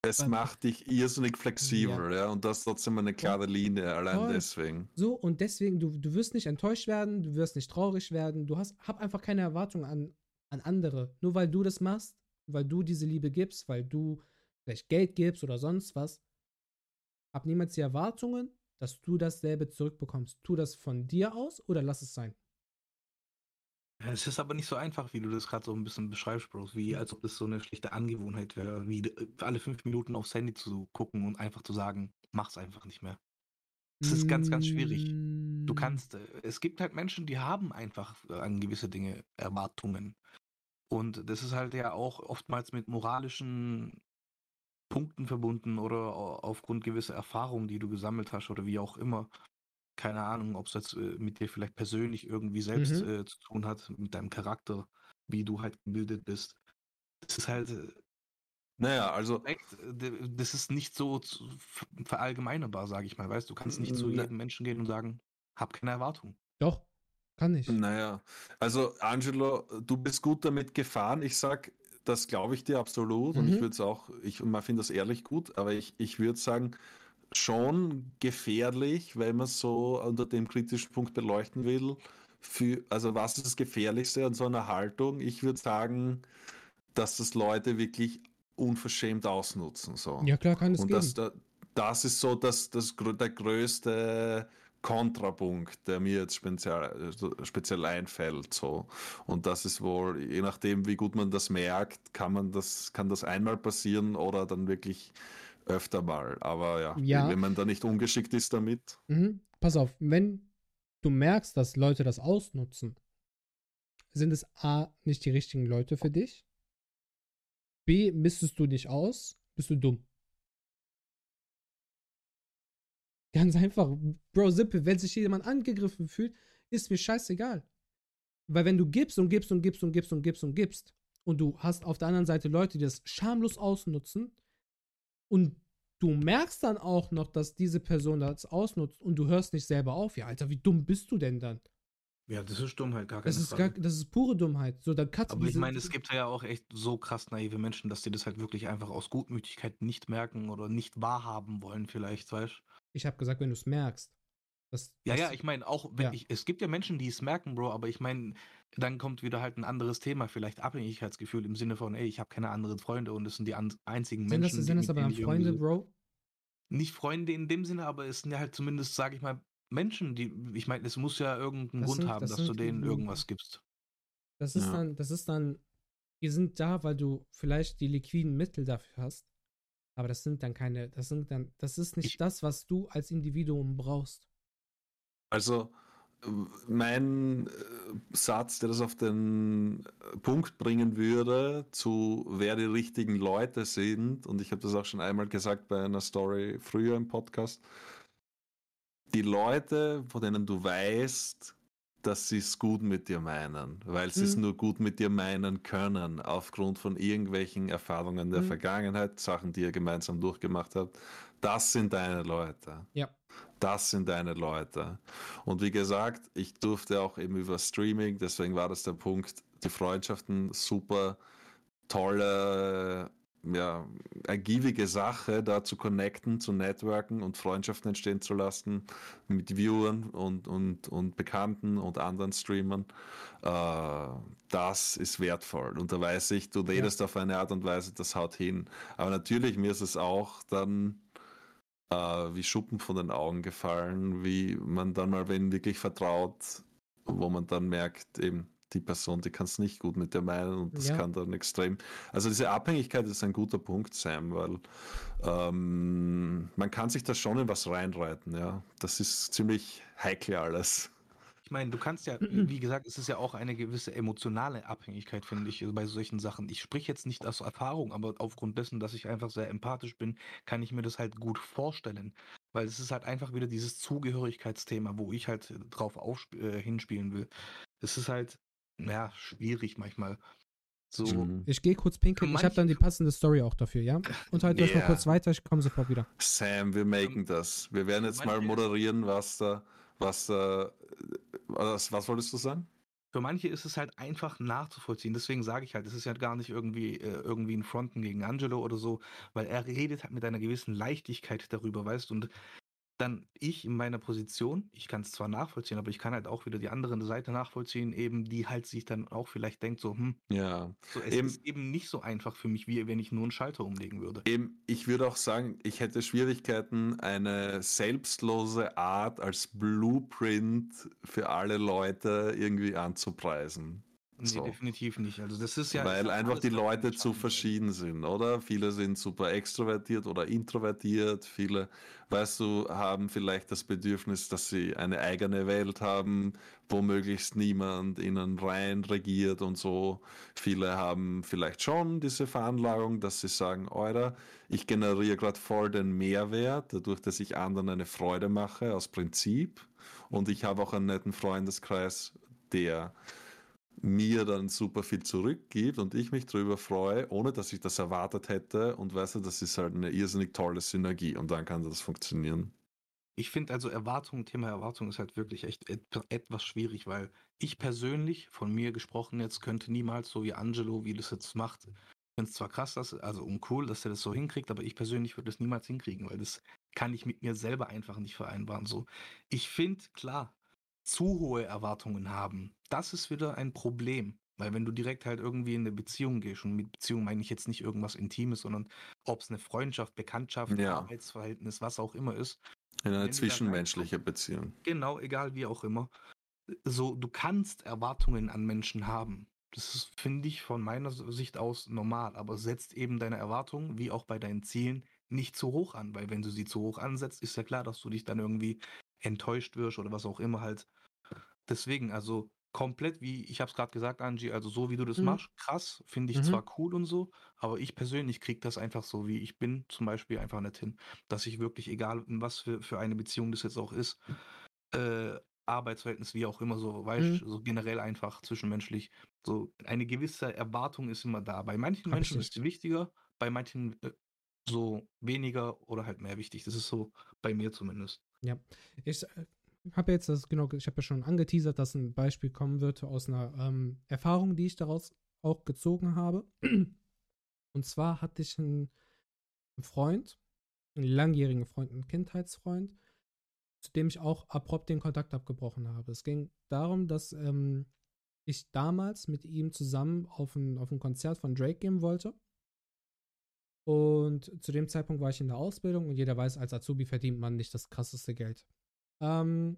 Es
Weil-
macht dich irrsinnig flexibel, ja. Und das ist trotzdem eine klare Linie, allein
Voll.
deswegen.
So, und deswegen, du, du wirst nicht enttäuscht werden, du wirst nicht traurig werden, du hast, hab einfach keine Erwartung an, an andere. Nur weil du das machst, weil du diese Liebe gibst, weil du vielleicht Geld gibst oder sonst was, hab niemals die Erwartungen, dass du dasselbe zurückbekommst. Tu das von dir aus oder lass es sein.
Es ist aber nicht so einfach, wie du das gerade so ein bisschen beschreibst, Bro. Wie als ob das so eine schlechte Angewohnheit wäre, wie alle fünf Minuten aufs Handy zu gucken und einfach zu sagen, mach's einfach nicht mehr. Das ist ganz, ganz schwierig. Du
Mm,
kannst, äh, es gibt halt Menschen, die haben einfach äh, an gewisse Dinge Erwartungen. Und das ist halt ja auch oftmals mit moralischen Punkten verbunden oder au- aufgrund gewisser Erfahrungen, die du gesammelt hast oder wie auch immer. Keine Ahnung, ob es jetzt äh, mit dir vielleicht persönlich irgendwie selbst
Mhm.
äh, zu tun hat, mit deinem Charakter, wie du halt gebildet bist. Das ist halt, äh,
Naja, also,
echt, äh, das ist nicht so verallgemeinerbar, sage ich mal. Weißt du, du kannst nicht zu
Ne.
jedem Menschen gehen und sagen, hab keine Erwartung.
Doch, kann ich.
naja. Also, Angelo, du bist gut damit gefahren. Ich sag, das glaube ich dir absolut. Und ich
Mhm.
würde es auch, ich finde das ehrlich gut, aber ich, ich würde sagen, schon gefährlich, wenn man so unter dem kritischen Punkt beleuchten will. Für, also was ist das Gefährlichste an so einer Haltung? Ich würde sagen, dass das Leute wirklich unverschämt ausnutzen. So.
Ja, klar, kann es
Und
geben.
das, da- das ist so das, das, der größte Kontrapunkt, der mir jetzt speziell, speziell einfällt. So. Und das ist wohl, je nachdem, wie gut man das merkt, kann man das, kann das einmal passieren oder dann wirklich öfter mal. Aber ja,
Ja.
wenn man da nicht ungeschickt ist damit.
Mhm. Pass auf, wenn du merkst, dass Leute das ausnutzen, sind es A, nicht die richtigen Leute für dich. B, misstest du dich aus, bist du dumm. Ganz einfach. Bro, Sippe, wenn sich jemand angegriffen fühlt, ist mir scheißegal. Weil wenn du gibst und gibst und gibst und gibst und gibst und gibst und du hast auf der anderen Seite Leute, die das schamlos ausnutzen und du merkst dann auch noch, dass diese Person das ausnutzt und du hörst nicht selber auf, ja, Alter, wie dumm bist du denn dann?
Ja, das ist Dummheit, gar keine
Das ist,
Frage.
gar, das ist pure Dummheit. So, dann du
Aber ich meine, es gibt ja auch echt so krass naive Menschen, dass die das halt wirklich einfach aus Gutmütigkeit nicht merken oder nicht wahrhaben wollen, vielleicht, weißt du?
Ich habe gesagt, wenn du es merkst. Das,
Ja,
das,
ja, ich meine, auch wenn
Ja.
ich, es gibt ja Menschen, die es merken, Bro, aber ich meine, dann kommt wieder halt ein anderes Thema, vielleicht Abhängigkeitsgefühl im Sinne von, ey, ich habe keine anderen Freunde und es sind die an, einzigen
sind das,
Menschen,
sind das aber dann Freunde, Bro?
Nicht Freunde in dem Sinne, aber es sind ja halt zumindest, sage ich mal, Menschen, die, ich meine, es muss ja irgendeinen
Das
Grund
sind-
haben,
das
dass du denen irgendwas gibst.
Das ist
Ja.
dann, das ist dann, die sind da, weil du vielleicht die liquiden Mittel dafür hast. Aber das sind dann keine, das sind dann, das ist nicht
Ich-
das, was du als Individuum brauchst.
Also äh, mein äh, Satz, der das auf den äh, Punkt bringen würde, zu wer die richtigen Leute sind, und ich habe das auch schon einmal gesagt bei einer Story früher im Podcast, die Leute, von denen du weißt, dass sie es gut mit dir meinen, weil sie es
Mhm.
nur gut mit dir meinen können, aufgrund von irgendwelchen Erfahrungen der
Mhm.
Vergangenheit, Sachen, die ihr gemeinsam durchgemacht habt, das sind deine Leute.
Ja.
Das sind deine Leute. Und wie gesagt, ich durfte auch eben über Streaming, deswegen war das der Punkt, die Freundschaften super tolle, ja, ergiebige Sache, da zu connecten, zu networken und Freundschaften entstehen zu lassen mit Viewern und, und, und Bekannten und anderen Streamern. Äh, das ist wertvoll. Und da weiß ich, du redest auf eine Art und Weise, das haut hin. Aber natürlich, mir ist es auch dann äh, wie Schuppen von den Augen gefallen, wie man dann mal wen wirklich vertraut, wo man dann merkt, eben die Person, die kann es nicht gut mit dir meinen und das
Ja.
kann dann extrem. Also diese Abhängigkeit ist ein guter Punkt, Sam, weil ähm, man kann sich da schon in was reinreiten, ja. Das ist ziemlich heikel alles.
Ich meine, du kannst ja, wie gesagt, es ist ja auch eine gewisse emotionale Abhängigkeit, finde ich, bei solchen Sachen. Ich spreche jetzt nicht aus Erfahrung, aber aufgrund dessen, dass ich einfach sehr empathisch bin, kann ich mir das halt gut vorstellen. Weil es ist halt einfach wieder dieses Zugehörigkeitsthema, wo ich halt drauf äh, hinspielen will. Es ist halt, ja, schwierig manchmal. So,
Mhm.
Ich gehe kurz pinkeln. Ich habe dann die passende Story auch dafür, ja? Und halt euch mal kurz weiter. Ich komme sofort wieder.
Sam, wir machen das. Wir werden jetzt mal moderieren, was da, was da, was, was wolltest du sagen?
Für manche ist es halt einfach nachzuvollziehen. Deswegen sage ich halt, es ist ja gar nicht irgendwie, äh, irgendwie ein Fronten gegen Angelo oder so, weil er redet halt mit einer gewissen Leichtigkeit darüber, weißt du. Und dann ich in meiner Position, ich kann es zwar nachvollziehen, aber ich kann halt auch wieder die andere Seite nachvollziehen, eben die halt sich dann auch vielleicht denkt, so, hm,
Ja.
so, es
Eben-
ist eben nicht so einfach für mich, wie wenn ich nur einen Schalter umlegen würde.
Eben, ich würde auch sagen, ich hätte Schwierigkeiten, eine selbstlose Art als Blueprint für alle Leute irgendwie anzupreisen.
Nee,
so.
definitiv nicht. Also das ist ja.
Weil einfach die Leute zu verschieden sind, oder? Viele sind super extrovertiert oder introvertiert. Viele, weißt du, haben vielleicht das Bedürfnis, dass sie eine eigene Welt haben, wo möglichst niemand ihnen rein regiert und so. Viele haben vielleicht schon diese Veranlagung, dass sie sagen, Alter, ich generiere gerade voll den Mehrwert, dadurch, dass ich anderen eine Freude mache, aus Prinzip. Und ich habe auch einen netten Freundeskreis, der mir dann super viel zurückgibt und ich mich darüber freue, ohne dass ich das erwartet hätte. Und weißt du, das ist halt eine irrsinnig tolle Synergie und dann kann das funktionieren.
Ich finde also Erwartung, Thema Erwartung ist halt wirklich echt et etwas schwierig, weil ich persönlich, von mir gesprochen jetzt, könnte niemals so wie Angelo, wie das jetzt macht. Finde es zwar krass, dass, also und cool, dass er das so hinkriegt, aber ich persönlich würde es niemals hinkriegen, weil das kann ich mit mir selber einfach nicht vereinbaren. So, ich finde, klar, zu hohe Erwartungen haben, das ist wieder ein Problem. Weil wenn du direkt halt irgendwie in eine Beziehung gehst, und mit Beziehung meine ich jetzt nicht irgendwas Intimes, sondern ob es eine Freundschaft, Bekanntschaft,
Ja.
Arbeitsverhältnis, was auch immer ist.
In eine zwischenmenschliche Beziehung.
Genau, egal wie auch immer. So, du kannst Erwartungen an Menschen haben. Das ist, finde ich, von meiner Sicht aus normal, aber setzt eben deine Erwartungen, wie auch bei deinen Zielen, nicht zu hoch an, weil wenn du sie zu hoch ansetzt, ist ja klar, dass du dich dann irgendwie enttäuscht wirst oder was auch immer halt. Deswegen, also komplett, wie ich habe es gerade gesagt, Angie, also so wie du das
Mhm.
machst, krass, finde ich
Mhm.
zwar cool und so, aber ich persönlich kriege das einfach so, wie ich bin, zum Beispiel einfach nicht hin, dass ich wirklich, egal in was für, für eine Beziehung das jetzt auch ist, äh, Arbeitsverhältnis, wie auch immer, so, weißt
Mhm.
so generell einfach zwischenmenschlich, so eine gewisse Erwartung ist immer da. Bei manchen
Hab
Menschen ist sie wichtiger, bei manchen äh, so weniger oder halt mehr wichtig. Das ist so bei mir zumindest.
Ich habe jetzt das, genau, ich habe ja schon angeteasert, dass ein Beispiel kommen wird aus einer ähm, Erfahrung, die ich daraus auch gezogen habe. Und zwar hatte ich einen Freund, einen langjährigen Freund, einen Kindheitsfreund, zu dem ich auch abrupt den Kontakt abgebrochen habe. Es ging darum, dass ähm, ich damals mit ihm zusammen auf ein, auf ein Konzert von Drake gehen wollte. Und zu dem Zeitpunkt war ich in der Ausbildung und jeder weiß, als Azubi verdient man nicht das krasseste Geld. Ähm,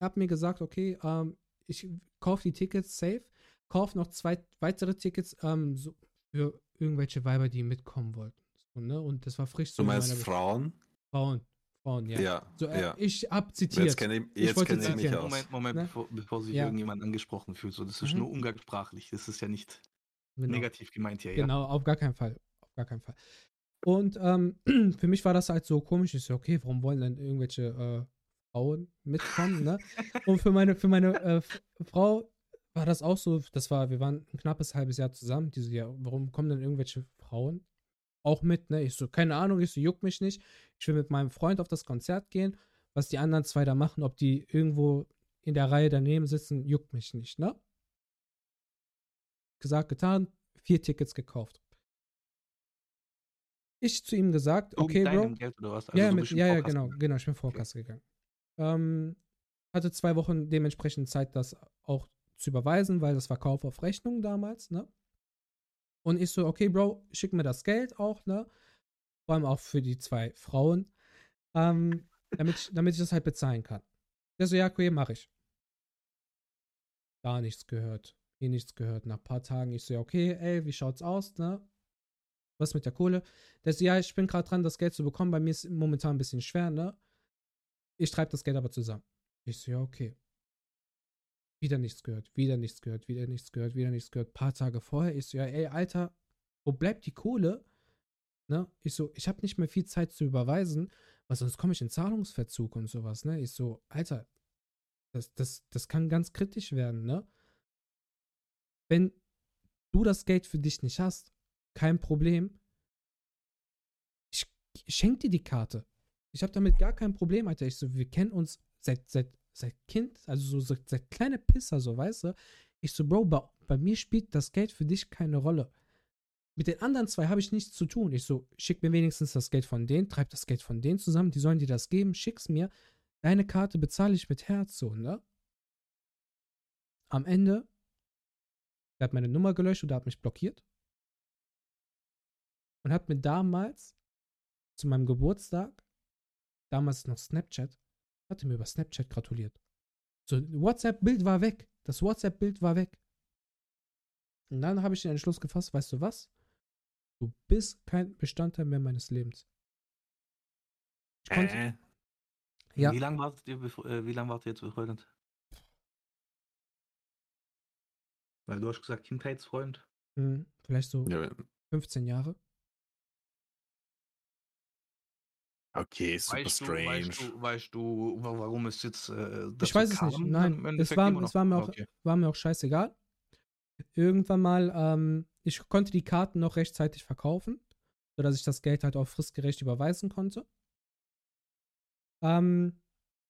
er hat mir gesagt, okay, ähm, ich kaufe die Tickets safe, kaufe noch zwei weitere Tickets ähm, so für irgendwelche Weiber, die mitkommen wollten. So, ne? Und das war frisch so
Du
in
meinst Frauen?
Frauen. Frauen, ja.
Ja.
So, äh,
ja.
Ich hab zitiert.
Jetzt kenne ich,
Ich
jetzt
wollte
kenn ich mich
zitieren.
aus.
Moment, Moment,
Ne?
bevor, bevor sich
Ja.
irgendjemand angesprochen fühlt. So, das ist
Mhm.
nur umgangssprachlich. Das ist ja nicht
Genau.
negativ gemeint hier.
Genau, auf gar keinen Fall. Auf gar keinen Fall. Und ähm, für mich war das halt so komisch. Ich so, okay, warum wollen denn irgendwelche äh, Frauen mitkommen, ne? Und für meine, für meine äh, Frau war das auch so, das war, wir waren ein knappes halbes Jahr zusammen. Die so, ja, warum kommen denn irgendwelche Frauen auch mit, ne? Ich so, keine Ahnung, ich so, juckt mich nicht. Ich will mit meinem Freund auf das Konzert gehen. Was die anderen zwei da machen, ob die irgendwo in der Reihe daneben sitzen, juckt mich nicht, ne? Gesagt, getan, vier Tickets gekauft. Ich zu ihm gesagt,
So
okay, Bro.
Geld oder was?
ja,
du
ja, mit, ja, ja, genau,
gegangen.
genau, ich bin Vorkasse gegangen. Ähm, hatte zwei Wochen dementsprechend Zeit, das auch zu überweisen, weil das war Kauf auf Rechnung damals, ne? Und ich so, okay, Bro, schick mir das Geld auch, ne? Vor allem auch für die zwei Frauen, ähm, damit, ich, damit ich das halt bezahlen kann. Der so, ja, okay, mach ich. Da nichts gehört, hier nichts gehört. Nach ein paar Tagen, ich so, ja, okay, ey, wie schaut's aus, ne? Was mit der Kohle? Der so, ja, ich bin gerade dran, das Geld zu bekommen. Bei mir ist momentan ein bisschen schwer, ne? Ich treibe das Geld aber zusammen. Ich so, ja, okay. Wieder nichts gehört, wieder nichts gehört, wieder nichts gehört, wieder nichts gehört. Paar Tage vorher, ich so, ja, ey, Alter, wo bleibt die Kohle? Ne? Ich so, ich habe nicht mehr viel Zeit zu überweisen, weil sonst komme ich in Zahlungsverzug und sowas, ne? Ich so, Alter, das, das, das kann ganz kritisch werden, ne? Wenn du das Geld für dich nicht hast, kein Problem. Ich, schenke dir die Karte. Ich habe damit gar kein Problem, Alter. Ich so, wir kennen uns seit, seit, seit Kind, also so seit, seit kleine Pisser, so, weißt du? Ich so, Bro, bei, bei mir spielt das Geld für dich keine Rolle. Mit den anderen zwei habe ich nichts zu tun. Ich so, schick mir wenigstens das Geld von denen, treib das Geld von denen zusammen, die sollen dir das geben, schick's mir. Deine Karte bezahle ich mit Herz, so, ne? Am Ende, der hat meine Nummer gelöscht und der hat mich blockiert. Und hat mir damals, zu meinem Geburtstag, damals noch Snapchat, hat er mir über Snapchat gratuliert. So, WhatsApp-Bild war weg. Das WhatsApp-Bild war weg. Und dann habe ich den Entschluss gefasst, weißt du was? Du bist kein Bestandteil mehr meines Lebens. Ich konnte,
Äh,
Ja.
Wie lange wartet ihr, bevor, äh, wie lange wartet ihr jetzt befreundet? Weil du hast gesagt Kindheitsfreund.
hm, vielleicht so
ja,
15 Jahre.
Okay, super
Weißt du,
strange.
weißt du, weißt du, wa- warum es jetzt äh,
Ich weiß es nicht. Nein, es war, es war, mir auch,
Okay.
war mir auch scheißegal. Irgendwann mal, ähm, ich konnte die Karten noch rechtzeitig verkaufen, sodass ich das Geld halt auch fristgerecht überweisen konnte. Ähm,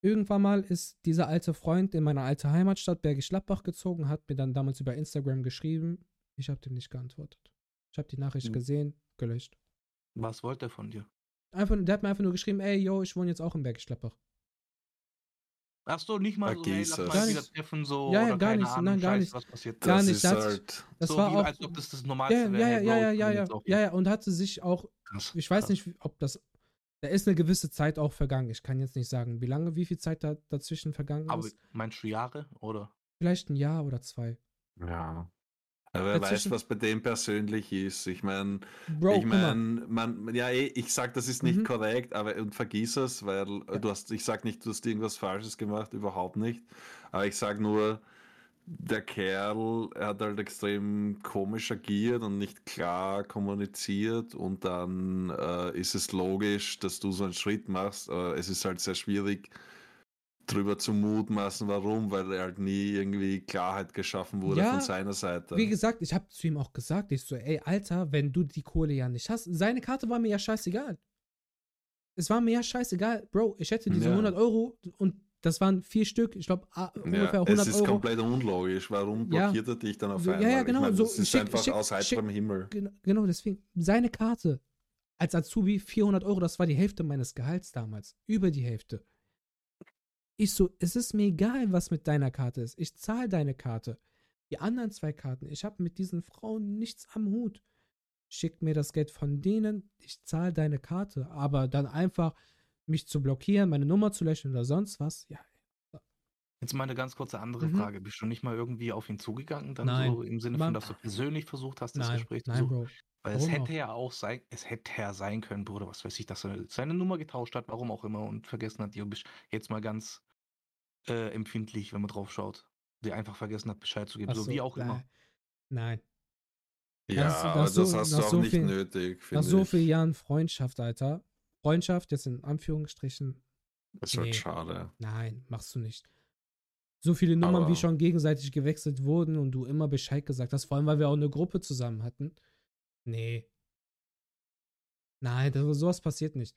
irgendwann mal ist dieser alte Freund in meine alte Heimatstadt Bergisch Gladbach gezogen, hat mir dann damals über Instagram geschrieben. Ich habe dem nicht geantwortet. Ich habe die Nachricht
Hm.
gesehen, gelöscht.
Was wollte er von dir?
Einfach, der hat mir einfach nur geschrieben, ey, yo, ich wohne jetzt auch in Bergisch Gladbach.
Ach so, nicht mal so, hey, lass mal
Gar
wieder treffen, so.
Ja, ja,
oder
gar
keine
nicht,
Ahnung,
nein, gar
Scheiße,
nicht.
Was passiert
Gar
das
nicht,
ist
das-
halt.
Das
so
war
wie,
auch.
als ob das das Normalste
ja,
wäre.
ja, ja, ja, ja, ja, ja, ja, und hatte sich auch,
Krass,
ich weiß
krass.
nicht, ob das, da ist eine gewisse Zeit auch vergangen. Ich kann jetzt nicht sagen, wie lange, wie viel Zeit da dazwischen vergangen
Aber
ist.
meinst du Jahre oder?
Vielleicht ein Jahr oder zwei.
Ja. Aber wer weiß, was bei dem persönlich ist. Ich meine, ich meine, man, ja, eh, ich sag, das ist nicht
Mhm.
korrekt, aber und vergiss es, weil
Ja.
du hast, ich sag nicht, du hast irgendwas Falsches gemacht, überhaupt nicht. Aber ich sag nur, der Kerl er hat halt extrem komisch agiert und nicht klar kommuniziert und dann äh, ist es logisch, dass du so einen Schritt machst. Äh, es ist halt sehr schwierig drüber zu mutmaßen, warum, weil er halt nie irgendwie Klarheit geschaffen wurde
Ja,
von seiner Seite.
Wie gesagt, ich habe zu ihm auch gesagt, ich so, ey, Alter, wenn du die Kohle ja nicht hast, seine Karte war mir ja scheißegal. Es war mir ja scheißegal, Bro, ich hätte diese
Ja.
100 Euro und das waren vier Stück, ich glaube ungefähr
Ja,
100
es ist
Euro.
komplett unlogisch. Warum
Ja.
blockiert er dich dann auf
So, ja,
einmal?
ja, genau,
Ich meine,
so
das ist
schick-
einfach
schick-
aus heiterem Himmel.
Genau, genau, deswegen, seine Karte als Azubi 400 Euro, das war die Hälfte meines Gehalts damals. Über die Hälfte. Ich so, es ist mir egal, was mit deiner Karte ist. Ich zahle deine Karte. Die anderen zwei Karten, ich habe mit diesen Frauen nichts am Hut. Schick mir das Geld von denen, ich zahle deine Karte. Aber dann einfach mich zu blockieren, meine Nummer zu löschen oder sonst was, ja.
Jetzt mal eine ganz kurze andere
Mhm.
Frage. Bist du nicht mal irgendwie auf ihn zugegangen? Dann
Nein.
so im Sinne von, dass du persönlich versucht hast, das
Nein,
Gespräch zu
nein,
suchen?
Bro.
Weil es
Warum
hätte
auch?
ja auch sein, es hätte ja sein können, Bruder, was weiß ich, dass er seine Nummer getauscht hat, warum auch immer, und vergessen hat, du bist jetzt mal ganz äh, empfindlich, wenn man drauf schaut. Der einfach vergessen hat, Bescheid zu geben.
Ach
So, wie auch
nein.
immer.
Nein.
Ja,
Das- das
aber das
so-
hast du auch
so
nicht
viel-
nötig,
Nach so vielen Jahren Freundschaft, Alter. Freundschaft, jetzt in Anführungsstrichen,
Das ist halt
Nee.
schade.
Nein, machst du nicht. So viele Nummern,
Aber-
wie schon gegenseitig gewechselt wurden und du immer Bescheid gesagt hast, vor allem, weil wir auch eine Gruppe zusammen hatten. Nee. Nein, das, sowas passiert nicht.